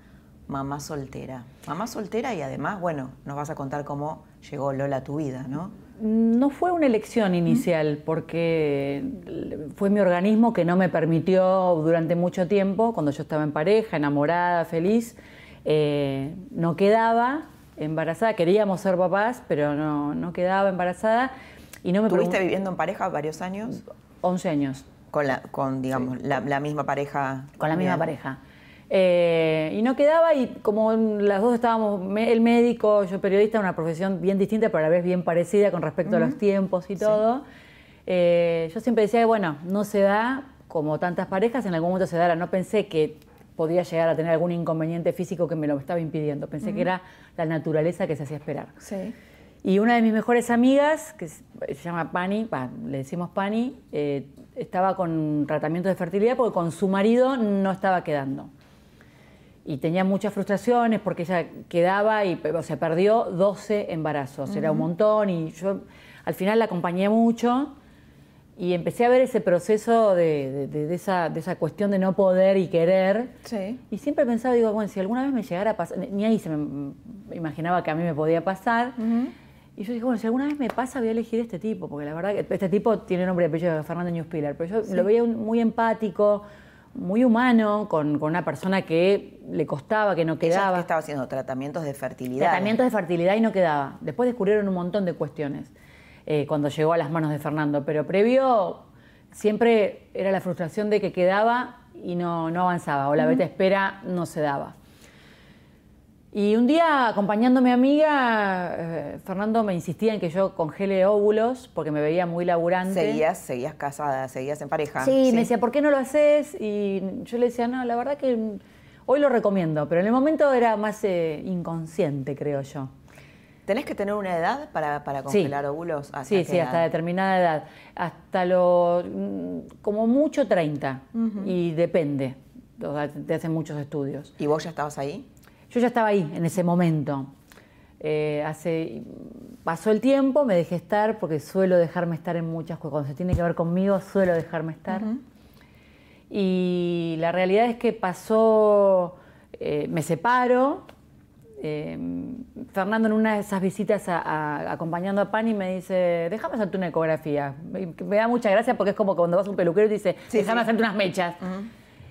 mamá soltera? Mamá soltera y además, bueno, nos vas a contar cómo llegó Lola a tu vida, ¿no? No fue una elección inicial, porque fue mi organismo que no me permitió durante mucho tiempo, cuando yo estaba en pareja, enamorada, feliz, eh, no quedaba embarazada. Queríamos ser papás, pero no, no quedaba embarazada. Y no me ¿Tuviste viviendo en pareja varios años? 11 años. Con, la, con digamos, la, misma pareja. Con la misma pareja. Eh, y no quedaba, y como las dos estábamos, el médico, yo periodista, una profesión bien distinta, pero a la vez bien parecida con respecto a los tiempos y todo, eh, yo siempre decía, bueno, no se da como tantas parejas, en algún momento se dará. No pensé que podía llegar a tener algún inconveniente físico que me lo estaba impidiendo. Pensé que era la naturaleza que se hacía esperar. Sí. Y una de mis mejores amigas, que se llama Pani, le decimos Pani, eh, estaba con tratamiento de fertilidad porque con su marido no estaba quedando y tenía muchas frustraciones porque ella quedaba y se perdió 12 embarazos, era un montón y yo al final la acompañé mucho y empecé a ver ese proceso de, esa, de esa, cuestión de no poder y querer. Y siempre pensaba, digo, bueno, si alguna vez me llegara a pasar, ni ahí se me, imaginaba que a mí me podía pasar. Y yo dije, bueno, si alguna vez me pasa, voy a elegir este tipo, porque la verdad que este tipo tiene nombre de apellido de Fernando Newspiller, pero yo lo veía muy empático, muy humano, con, una persona que le costaba, que no quedaba. Ella estaba haciendo tratamientos de fertilidad. Tratamientos de fertilidad y no quedaba. Después descubrieron un montón de cuestiones eh, cuando llegó a las manos de Fernando, pero previo siempre era la frustración de que quedaba y no, no avanzaba, o la beta espera no se daba. Y un día, acompañando a mi amiga, eh, Fernando me insistía en que yo congele óvulos porque me veía muy laburante. ¿Seguías, seguías casada, seguías en pareja? Sí, me decía, ¿por qué no lo haces? Y yo le decía, no, la verdad que hoy lo recomiendo, pero en el momento era más eh, inconsciente, creo yo. ¿Tenés que tener una edad para, congelar óvulos? sí, sí, hasta determinada edad. Hasta lo, mm, como mucho 30, y depende. te hacen muchos estudios. ¿Y vos ya estabas ahí? Yo ya estaba ahí en ese momento. Eh, hace, pasó el tiempo, me dejé estar, porque suelo dejarme estar en muchas cosas. Cuando se tiene que ver conmigo, suelo dejarme estar. Y la realidad es que pasó, eh, me separo. Eh, Fernando en una de esas visitas acompañando a Pani me dice, déjame hacerte una ecografía. Me, da mucha gracia porque es como cuando vas a un peluquero y dice, déjame hacerte unas mechas.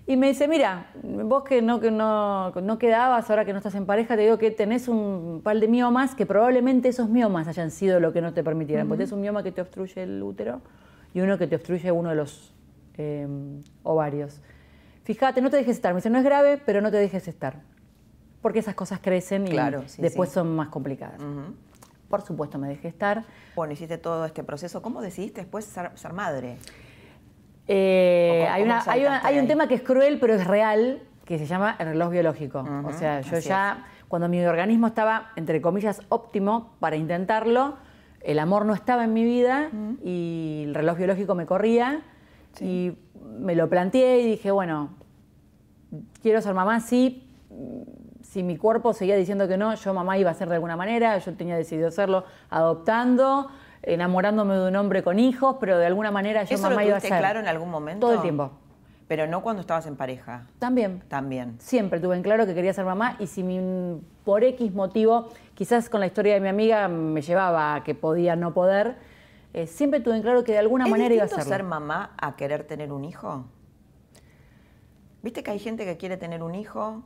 Y me dice, mira, vos que no, que no, no quedabas ahora que no estás en pareja, te digo que tenés un par de miomas que probablemente esos miomas hayan sido lo que no te permitieran. Porque tenés un mioma que te obstruye el útero y uno que te obstruye uno de los em, ovarios. Fíjate, no te dejes estar. Me dice, no es grave, pero no te dejes estar. Porque esas cosas crecen y después son más complicadas. Por supuesto, me dejé estar. Bueno, hiciste todo este proceso. ¿Cómo decidiste después ser madre? Eh, hay, hay, un tema que es cruel, pero es real, que se llama el reloj biológico. o sea, yo ya, cuando mi organismo estaba, entre comillas, óptimo para intentarlo, el amor no estaba en mi vida y el reloj biológico me corría. Y me lo planteé y dije, bueno, quiero ser mamá, sí. Si mi cuerpo seguía diciendo que no, yo mamá iba a ser de alguna manera, yo tenía decidido hacerlo adoptando enamorándome de un hombre con hijos, pero de alguna manera yo mamá iba a ser. claro en algún momento? Todo el tiempo. Pero no cuando estabas en pareja. También. También. Siempre tuve en claro que quería ser mamá y si por X motivo, quizás con la historia de mi amiga me llevaba a que podía no poder, eh, siempre tuve en claro que de alguna manera iba a ser. ser mamá a querer tener un hijo? ¿Viste que hay gente que quiere tener un hijo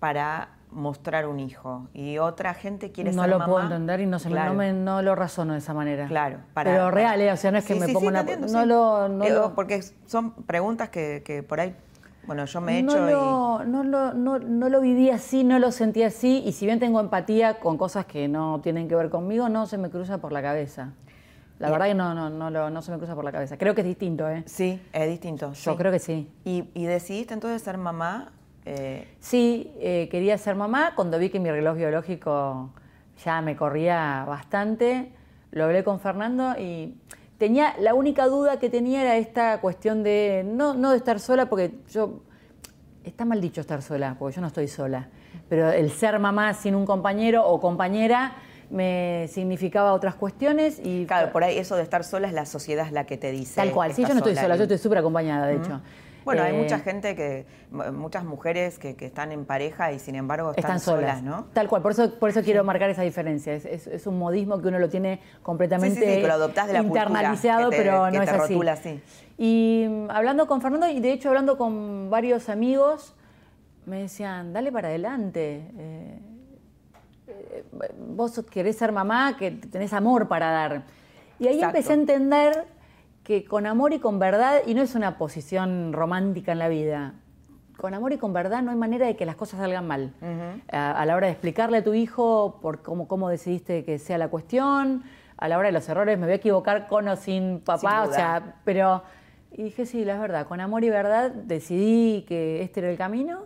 para mostrar un hijo y otra gente quiere no ser mamá. No lo puedo entender y no, se me, no, lo razono de esa manera. Claro. Pero real, ¿eh? o sea, no es que me ponga una... no, lo, no lo... Porque son preguntas que, que, por ahí, bueno, yo me he hecho lo, y... No lo, no, no lo viví así, no lo sentí así y si bien tengo empatía con cosas que no tienen que ver conmigo, no se me cruza por la cabeza. La verdad que no, no, no, lo, no se me cruza por la cabeza. Creo que es distinto, ¿eh? Sí, es distinto. Yo creo que sí. ¿Y, ¿Y decidiste entonces ser mamá eh, sí, eh, quería ser mamá. Cuando vi que mi reloj biológico ya me corría bastante, lo hablé con Fernando y tenía la única duda que tenía era esta cuestión de no, no de estar sola, porque yo está mal dicho estar sola, porque yo no estoy sola, pero el ser mamá sin un compañero o compañera me significaba otras cuestiones y... Claro, por ahí eso de estar sola es la sociedad la que te dice. Tal cual, sí, yo no estoy sola, yo estoy súper acompañada, de hecho. Bueno, hay Eh, mucha gente que, muchas mujeres que, que están en pareja y sin embargo están, están solas, ¿no? Tal cual, por eso, por eso quiero marcar esa diferencia. Es, es- es un modismo que uno lo tiene completamente Sí, sí, que lo adoptás de la cultura, internalizado, que te- pero no es así. rotula. Y mm, hablando con Fernando, y de hecho hablando con varios amigos, me decían, dale para adelante. eh, eh, vos querés ser mamá, que tenés amor para dar. Y ahí Exacto. empecé a entender que con amor y con verdad, y no es una posición romántica en la vida, con amor y con verdad no hay manera de que las cosas salgan mal. a, a la hora de explicarle a tu hijo por cómo, cómo decidiste que sea la cuestión, a la hora de los errores, me voy a equivocar con o sin papá, Sin o sea, pero... Y dije, sí, la verdad, con amor y verdad decidí que este era el camino.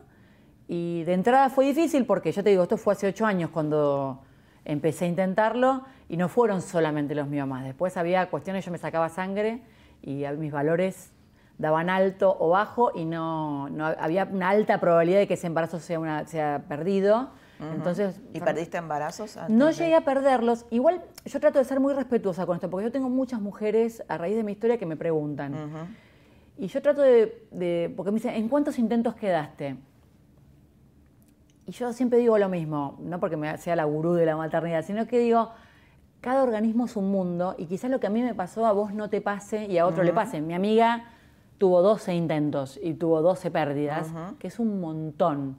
Y de entrada fue difícil porque, yo te digo, esto fue hace ocho años cuando empecé a intentarlo y no fueron solamente los miomas. Después había cuestiones, yo me sacaba sangre y mis valores daban alto o bajo y no, no había una alta probabilidad de que ese embarazo sea, una, sea perdido. Entonces, ¿Y perdiste embarazos? antes no de- llegué a perderlos. Igual yo trato de ser muy respetuosa con esto, porque yo tengo muchas mujeres a raíz de mi historia que me preguntan. Y yo trato de, de- porque me dicen, ¿en cuántos intentos quedaste? Y yo siempre digo lo mismo, no porque me sea la gurú de la maternidad, sino que digo, cada organismo es un mundo y quizás lo que a mí me pasó a vos no te pase y a otro le pase. Mi amiga tuvo 12 intentos y tuvo 12 pérdidas, que es un montón.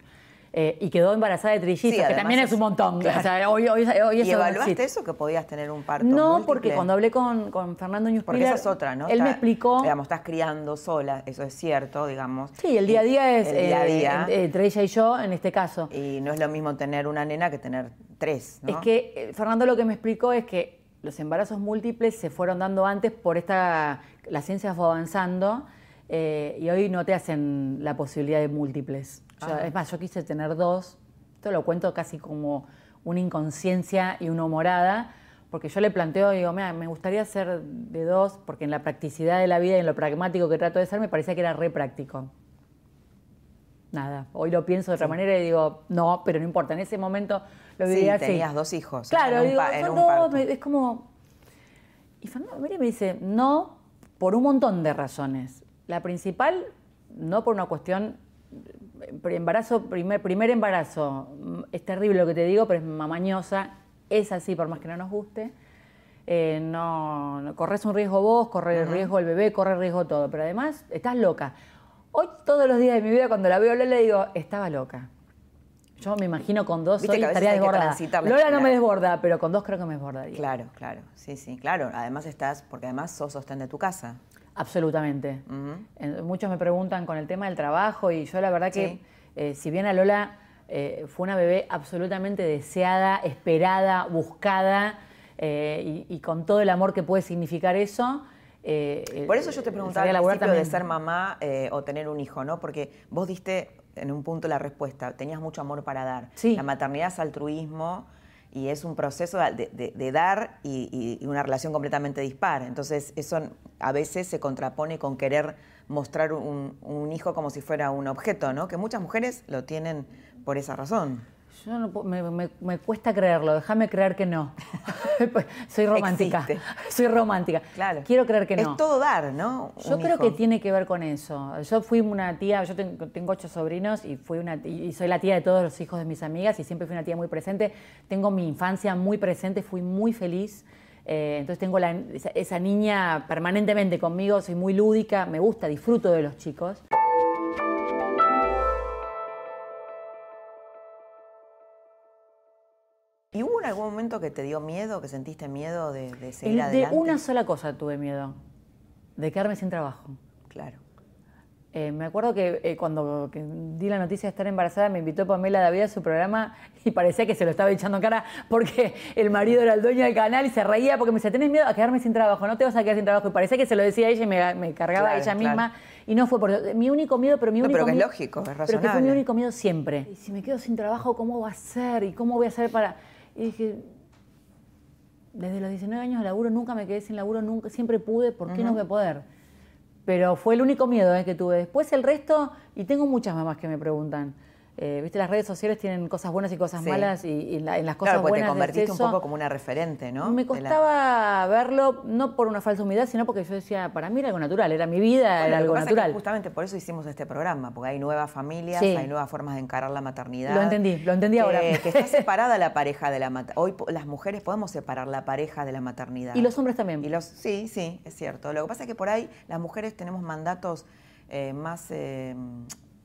Eh, y quedó embarazada de trillizos, Sí, que también es, es- un montón. claro. O sea, hoy, hoy- hoy ¿Y eso evaluaste eso que podías tener un parto? No, múltiple? porque cuando hablé con, con Fernando Porque esa es otra, ¿no? él me explicó... Digamos, estás criando sola, eso es cierto, digamos. Sí, el día a día es El día a eh, día. entre ella y yo en este caso. Y no es lo mismo tener una nena que tener tres, ¿no? Es que eh, Fernando lo que me explicó es que los embarazos múltiples se fueron dando antes por esta. La ciencia fue avanzando eh, y hoy no te hacen la posibilidad de múltiples. Yo- Ajá. es más, yo quise tener dos. Esto lo cuento casi como una inconsciencia y una humorada, porque yo le planteo, digo, mira, me gustaría ser de dos, porque en la practicidad de la vida y en lo pragmático que trato de ser, me parecía que era re práctico. Nada, hoy lo pienso de otra manera y digo, no, pero no importa, en ese momento lo Sí, veía así. tenías dos hijos. Claro, en un digo, pa- en son un dos, parto. me- es como... Y Fernando mira y me dice, no, por un montón de razones. La principal, no por una cuestión... Embarazo, primer, primer embarazo, mm, es terrible lo que te digo, pero es mamañosa, es así por más que no nos guste. Eh, no, no- corres un riesgo vos, corre el riesgo el bebé, corre el riesgo todo, pero además estás loca. Hoy todos los días de mi vida cuando la veo Lola le digo, estaba loca. Yo me imagino con dos Viste hoy que a veces estaría que desbordada. Lola no me desborda, pero con dos creo que me desbordaría. Claro, claro, sí, sí, claro. Además estás, porque además sos sostén de tu casa. Absolutamente. Muchos me preguntan con el tema del trabajo y yo la verdad que, Sí. eh, si bien a Lola eh, fue una bebé absolutamente deseada, esperada, buscada eh, y, y con todo el amor que puede significar eso. eh, Por eso yo te preguntaba al principio de ser mamá o tener un hijo, ¿no? Porque vos diste en un punto la respuesta, tenías mucho amor para dar. Sí. La maternidad es altruismo y es un proceso de, de- de dar y, y- una relación completamente dispar. Entonces eso a veces se contrapone con querer mostrar un, un hijo como si fuera un objeto, ¿no? Que muchas mujeres lo tienen por esa razón. Yo no puedo- me, me- me cuesta creerlo, déjame creer que no. Soy romántica. Existe. Soy romántica. Claro. Quiero creer que no. Es todo dar, ¿no? Yo Un creo hijo. que tiene que ver con eso. Yo fui una tía, yo tengo, tengo ocho sobrinos y fui una y soy la tía de todos los hijos de mis amigas y siempre fui una tía muy presente. Tengo mi infancia muy presente, fui muy feliz. Eh, entonces tengo la- esa, esa niña permanentemente conmigo, soy muy lúdica, me gusta, disfruto de los chicos. Algún momento que te dio miedo, que sentiste miedo de, de seguir El- de adelante? una sola cosa tuve miedo, de quedarme sin trabajo. Claro. Eh, me acuerdo que eh, cuando que di la noticia de estar embarazada me invitó Pamela David a su programa y parecía que se lo estaba echando en cara porque el marido era el dueño del canal y se reía porque me decía, tenés miedo a quedarme sin trabajo, no te vas a quedar sin trabajo. Y parecía que se lo decía ella y me, me cargaba Claro, ella claro. misma. Y no fue por eso. Mi único miedo, pero mi No, único pero que es miedo- lógico, es Pero que fue mi razonable. único miedo siempre. Y si me quedo sin trabajo, ¿cómo va a ser? ¿Y cómo voy a hacer para...? Y dije, desde los 19 años de laburo nunca me quedé sin laburo, nunca, siempre pude, ¿por qué no voy a poder? Pero fue el único miedo eh, que tuve. Después el resto, y tengo muchas mamás que me preguntan, eh, viste, las redes sociales tienen cosas buenas y cosas Sí. malas y, y en la- en las cosas Claro, porque buenas te convertiste un poco como una referente, ¿no? Me la- costaba verlo, no por una falsa humildad, sino porque yo decía, para mí era algo natural, era mi vida, Bueno, era algo pasa es que natural. justamente por eso hicimos este programa, porque hay nuevas familias, Sí. hay nuevas formas de encarar la maternidad. Lo entendí, lo entendí que, ahora. Que está separada la pareja de la maternidad. Hoy las mujeres podemos separar la pareja de la maternidad. Y los hombres también. Y los, sí, sí, es cierto. Lo que pasa es que por ahí las mujeres tenemos mandatos eh, más, eh,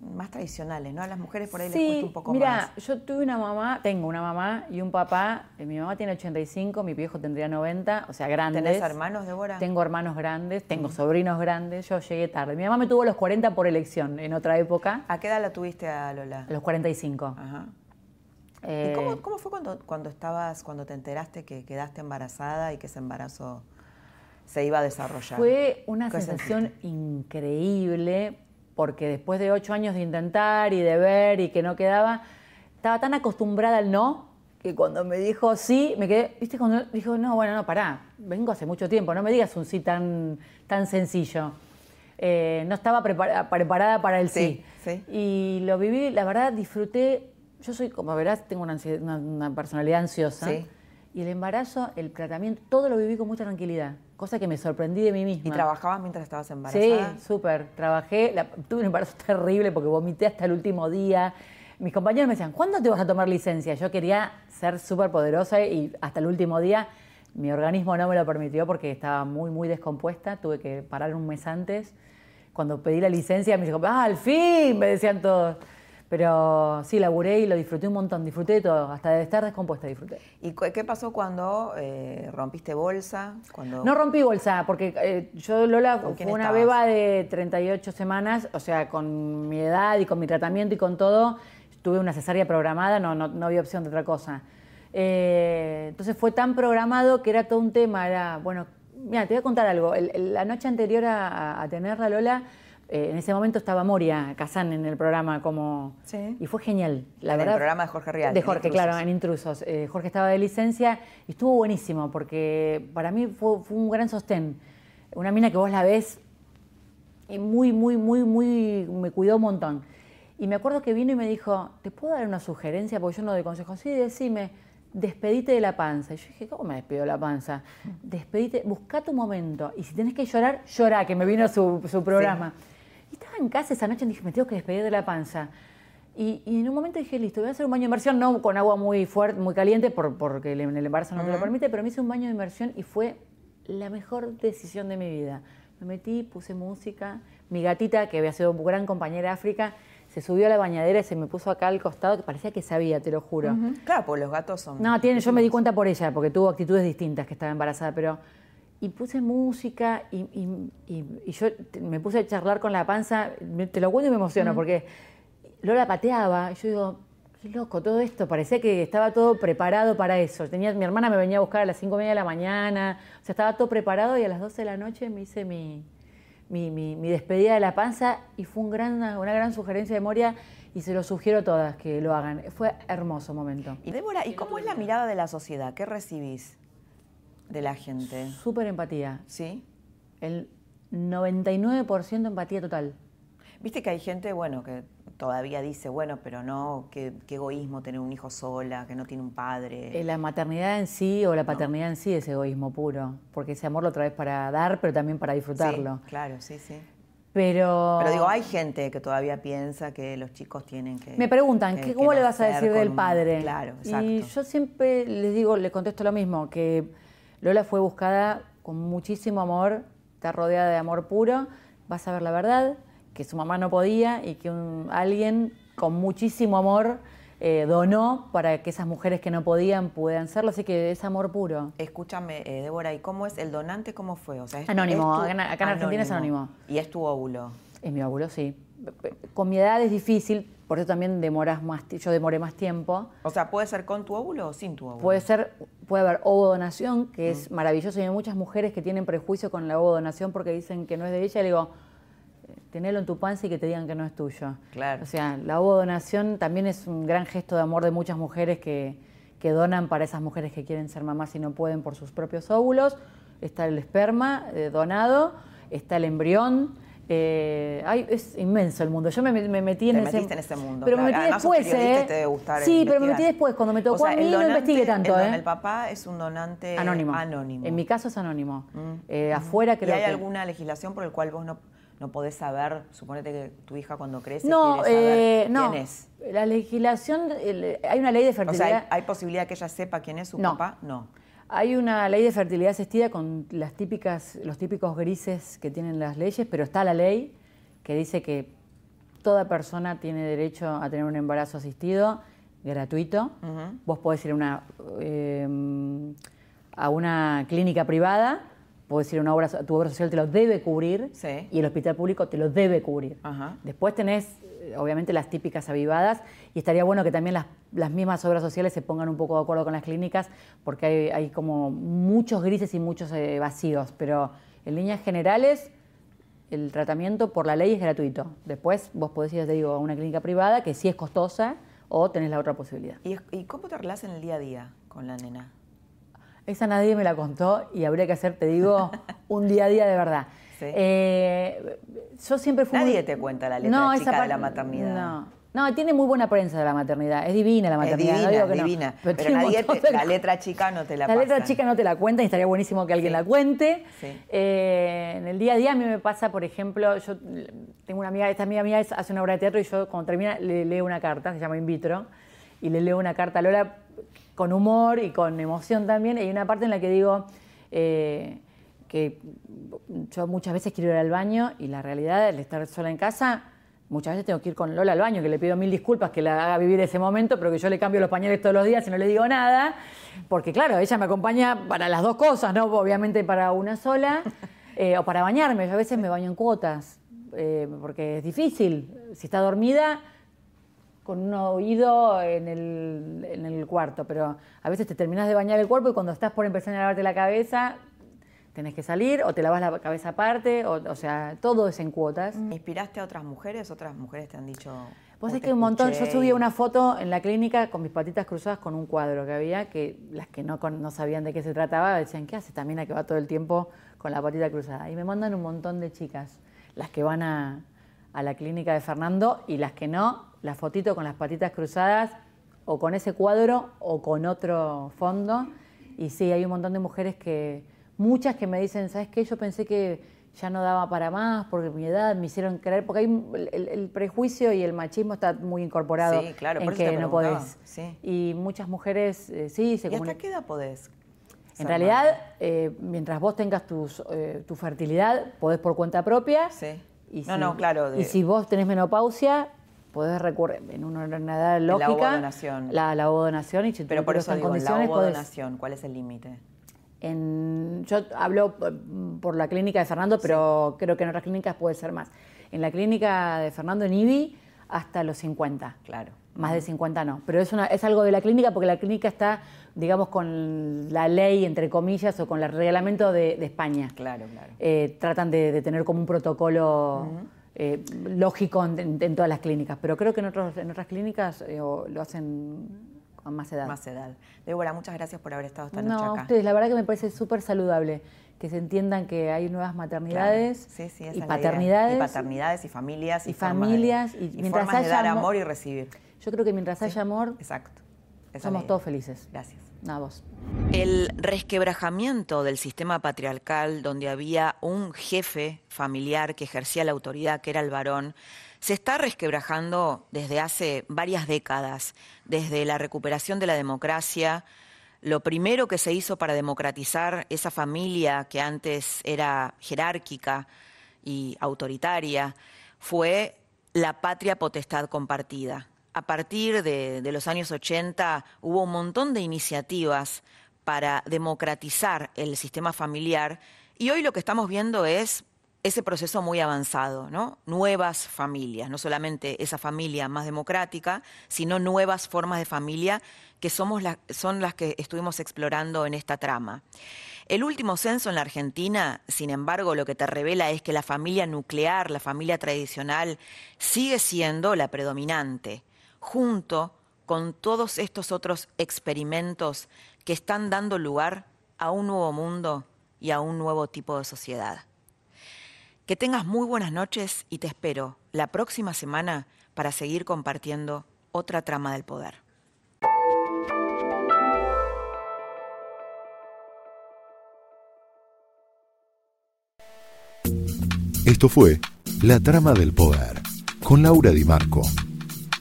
más tradicionales, ¿no? A las mujeres por ahí les cuesta un poco mira, más. yo tuve una mamá, tengo una mamá y un papá. eh, Mi mamá tiene 85, mi viejo tendría 90, o sea, grandes. ¿Tenés hermanos, Débora? Tengo hermanos grandes, tengo sobrinos grandes. Yo llegué tarde. Mi mamá me tuvo a los 40 por elección en otra época, ¿A qué edad la tuviste a Lola? a los 45. Ajá. Eh, ¿Y cómo, cómo fue cuando, cuando estabas, cuando te enteraste que quedaste embarazada y que ese embarazo se iba a desarrollar? Fue una ¿Qué sensación increíble porque después de ocho años de intentar y de ver y que no quedaba, estaba tan acostumbrada al no que cuando me dijo sí, me quedé, viste, cuando dijo, no, bueno, no, pará, vengo hace mucho tiempo, no me digas un sí tan, tan sencillo. Eh, no estaba prepara- preparada para el sí. Sí, sí. Y lo viví, la verdad, disfruté. Yo soy, como verás, tengo una- una personalidad ansiosa. Sí. Y el embarazo, el tratamiento, todo lo viví con mucha tranquilidad. Cosa que me sorprendí de mí misma. ¿Y trabajabas mientras estabas Sí, embarazada? súper. Trabajé, la- tuve un embarazo terrible porque vomité hasta el último día. Mis compañeros me decían, ¿cuándo te vas a tomar licencia? Yo quería ser súper poderosa y hasta el último día mi organismo no me lo permitió porque estaba muy, muy descompuesta. Tuve que parar un mes antes. Cuando pedí la licencia me dijo, ah, al fin, me decían todos. Pero sí, laburé y lo disfruté un montón. Disfruté de todo. Hasta de estar descompuesta disfruté. ¿Y qué pasó cuando eh, rompiste bolsa? Cuando... No rompí bolsa, porque eh, yo, Lola, ¿Con fue una estabas? beba de 38 semanas, o sea, con mi edad y con mi tratamiento y con todo, tuve una cesárea programada, no, no, no había opción de otra cosa. Eh, entonces fue tan programado que era todo un tema, era, bueno, mira, te voy a contar algo. El- el- la noche anterior a, a tenerla, Lola, eh, en ese momento estaba Moria Kazán en el programa como... Sí. Y fue genial, la En el programa de Jorge Rial, De Jorge, Intrusos. claro, en Intrusos. Eh, Jorge estaba de licencia y estuvo buenísimo porque para mí fue, fue un gran sostén. Una mina que vos la ves y muy, muy, muy, muy, me cuidó un montón. Y me acuerdo que vino y me dijo, ¿te puedo dar una sugerencia? Porque yo no doy consejos. Sí, decime, despedite de la panza. Y yo dije, ¿cómo me despido de la panza? Despedite, busca tu momento. Y si tenés que llorar, llora, que me vino su, su programa. Y estaba en casa esa noche y dije, me tengo que despedir de la panza. Y, y en un momento dije, listo, voy a hacer un baño de inmersión, no con agua muy fuerte, muy caliente, por- porque el- en el embarazo no te lo permite, pero me hice un baño de inmersión y fue la mejor decisión de mi vida. Me metí, puse música, mi gatita, que había sido gran compañera de África, se subió a la bañadera y se me puso acá al costado, que parecía que sabía, te lo juro. Ujú. Claro, porque los gatos son... No, tiene, yo me di cuenta por ella, porque tuvo actitudes distintas que estaba embarazada, pero. Y puse música y, y- y- y yo me puse a charlar con la panza, te lo cuento y me emociono, porque Lola pateaba, y yo digo, qué loco todo esto, parecía que estaba todo preparado para eso. Tenía, mi hermana me venía a buscar a las cinco y media de la mañana, o sea, estaba todo preparado y a las 12 de la noche me hice mi, mi, mi- mi despedida de la panza y fue un gran, una gran sugerencia de Moria y se lo sugiero a todas que lo hagan. Fue hermoso momento. Y Débora, ¿y cómo es la mirada de la sociedad? ¿Qué recibís de la gente? Súper empatía. ¿Sí? El 99% empatía total. Viste que hay gente, bueno, que todavía dice, bueno, pero no, qué, qué egoísmo tener un hijo sola, que no tiene un padre. Eh, La maternidad en sí o la paternidad en sí es egoísmo puro, porque ese amor lo traes para dar, pero también para disfrutarlo. Sí, claro, sí, sí. Pero, Pero digo, hay gente que todavía piensa que los chicos tienen que. me preguntan, que- ¿qué, que ¿cómo le vas a nacer decir con del un- padre? Claro, exacto. Y yo siempre les digo, les contesto lo mismo, que Lola fue buscada con muchísimo amor, está rodeada de amor puro, vas a ver la verdad, que su mamá no podía y que un- alguien con muchísimo amor eh, donó para que esas mujeres que no podían puedan serlo, así que es amor puro. Escúchame, eh, Débora, ¿y cómo es el donante? ¿Cómo fue? O sea, es- Anónimo, es tu- acá en- acá en Argentina es anónimo. Y es tu óvulo. Es mi óvulo, sí. Con mi edad es difícil, por eso también demoras más, yo demoré más tiempo. O sea, ¿puede ser con tu óvulo o sin tu óvulo? Puede ser, puede haber donación, que es maravilloso, y hay muchas mujeres que tienen prejuicio con la donación porque dicen que no es de ella, y le digo, tenelo en tu panza y que te digan que no es tuyo. Claro. O sea, la donación también es un gran gesto de amor de muchas mujeres que, que donan para esas mujeres que quieren ser mamás y no pueden por sus propios óvulos. Está el esperma eh, donado, está el embrión, Eh, ay, es inmenso el mundo. Yo me, me metí en Te ese, metiste en ese mundo, Pero me claro. metí Además, después, ¿eh? y te debe gustar sí, pero me metí después. Cuando me tocó O sea, a mí el no donante- investigué tanto, el, don- ¿eh? el papá es un donante Anónimo. anónimo. En mi caso es anónimo. Mm. Eh, afuera ¿Y creo hay que... alguna legislación por el cual vos no, no podés saber, suponete que tu hija cuando crece No, quiere saber eh, no. quién es? La legislación, el- hay una ley de O sea, fertilidad. ¿hay, hay posibilidad que ella sepa quién es su No. papá? No. Hay una ley de fertilidad asistida con las típicas, los típicos grises que tienen las leyes, pero está la ley que dice que toda persona tiene derecho a tener un embarazo asistido gratuito. Vos podés ir a una, eh, a una clínica privada, podés ir a una obra, tu obra social te lo debe cubrir Sí. y el hospital público te lo debe cubrir. Después tenés, obviamente, las típicas avivadas y estaría bueno que también las, las mismas obras sociales se pongan un poco de acuerdo con las clínicas porque hay, hay como muchos grises y muchos eh, vacíos, pero en líneas generales el tratamiento por la ley es gratuito. Después vos podés ir, te digo, a una clínica privada que sí es costosa o tenés la otra posibilidad. ¿Y, y cómo te relajas en el día a día con la nena? Esa nadie me la contó y habría que hacer, te digo, un día a día de verdad. Sí. Eh, yo siempre fui Nadie muy- te cuenta la letra chica de la maternidad. No. No, tiene muy buena prensa de la maternidad. Es divina la Es maternidad. no divina, digo que no. divina. Pero, nadie te- la letra chica no te la La letra chica no te la cuenta y estaría buenísimo que alguien Sí. la cuente. Sí. Eh, en el día a día a mí me pasa, por ejemplo, yo tengo una amiga, esta amiga mía es- hace una obra de teatro y yo cuando termina le leo una carta, se llama In vitro, y le leo una carta a Lola con humor y con emoción también. Y hay una parte en la que digo eh, que yo muchas veces quiero ir al baño y la realidad, el estar sola en casa, muchas veces tengo que ir con Lola al baño, que le pido mil disculpas que la haga vivir ese momento, pero que yo le cambio los pañales todos los días y no le digo nada, porque claro, ella me acompaña para las dos cosas, ¿no? Obviamente para una sola, eh, o para bañarme, yo a veces me baño en cuotas, eh, porque es difícil, si está dormida con un oído en el, en el cuarto, pero a veces te terminas de bañar el cuerpo y cuando estás por empezar a lavarte la cabeza, tenés que salir o te lavas la cabeza aparte, o, o sea, todo es en cuotas. ¿Inspiraste a otras mujeres? ¿Otras mujeres te han dicho...? Vos sabés te que un montón, yo subí una foto en la clínica con mis patitas cruzadas con un cuadro que había, que las que no, no sabían de qué se trataba decían, ¿qué hace esta mina que va todo el tiempo con la patita cruzada? Y me mandan un montón de chicas, las que van a, a la clínica de Fernando y las que no, la fotito con las patitas cruzadas o con ese cuadro o con otro fondo. Y sí, hay un montón de mujeres que, muchas que me dicen, ¿sabes qué? Yo pensé que ya no daba para más porque mi edad me hicieron creer, porque hay el, el prejuicio y el machismo está muy incorporado Sí, claro, en por eso que te no podés. sí. Y muchas mujeres eh, sí se ¿Y hasta qué edad podés? En realidad, eh, mientras vos tengas tus, eh, tu fertilidad, podés por cuenta propia. Sí. Y No, no, claro, de- Y si vos tenés menopausia, podés recurrir en una, edad La lógica. La, la. Y si Pero por eso digo, la condiciones, podés- ¿cuál es el límite? En- yo hablo eh, por la clínica de Fernando, pero creo que en otras clínicas puede ser más. En la clínica de Fernando en IBI, hasta los 50. Claro. Más de 50 no. Pero es, una, es algo de la clínica porque la clínica está, digamos, con la ley, entre comillas, o con el reglamento de, de España. Claro, claro. Eh, tratan de, de tener como un protocolo eh, lógico en, todas las clínicas. Pero creo que en, otros, en otras clínicas eh, lo hacen con más edad. Más edad. Débora, muchas gracias por haber estado esta No, noche a acá. ustedes, la verdad que me parece súper saludable que se entiendan que hay nuevas maternidades Claro. Sí, sí, esa y es la idea. paternidades. Y paternidades y familias. Y, y formas de- familias, y y mientras formas de haya dar amor- amor y recibir. Yo creo que mientras haya amor, Exacto. Somos todos felices. Gracias. Nada, vos. El resquebrajamiento del sistema patriarcal, donde había un jefe familiar que ejercía la autoridad, que era el varón, se está resquebrajando desde hace varias décadas, desde la recuperación de la democracia. Lo primero que se hizo para democratizar esa familia que antes era jerárquica y autoritaria fue la patria potestad compartida. A partir de, los años 80 hubo un montón de iniciativas para democratizar el sistema familiar y hoy lo que estamos viendo es ese proceso muy avanzado. Nuevas familias, no solamente esa familia más democrática, sino nuevas formas de familia que somos son las que estuvimos explorando en esta trama. El último censo en la Argentina, sin embargo, lo que te revela es que la familia nuclear, la familia tradicional, sigue siendo la predominante, junto con todos estos otros experimentos que están dando lugar a un nuevo mundo y a un nuevo tipo de sociedad. Que tengas muy buenas noches y te espero la próxima semana para seguir compartiendo otra trama del poder. Esto fue La Trama del Poder con Laura Di Marco,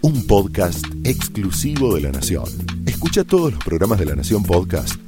un podcast exclusivo de La Nación. Escucha todos los programas de La Nación Podcast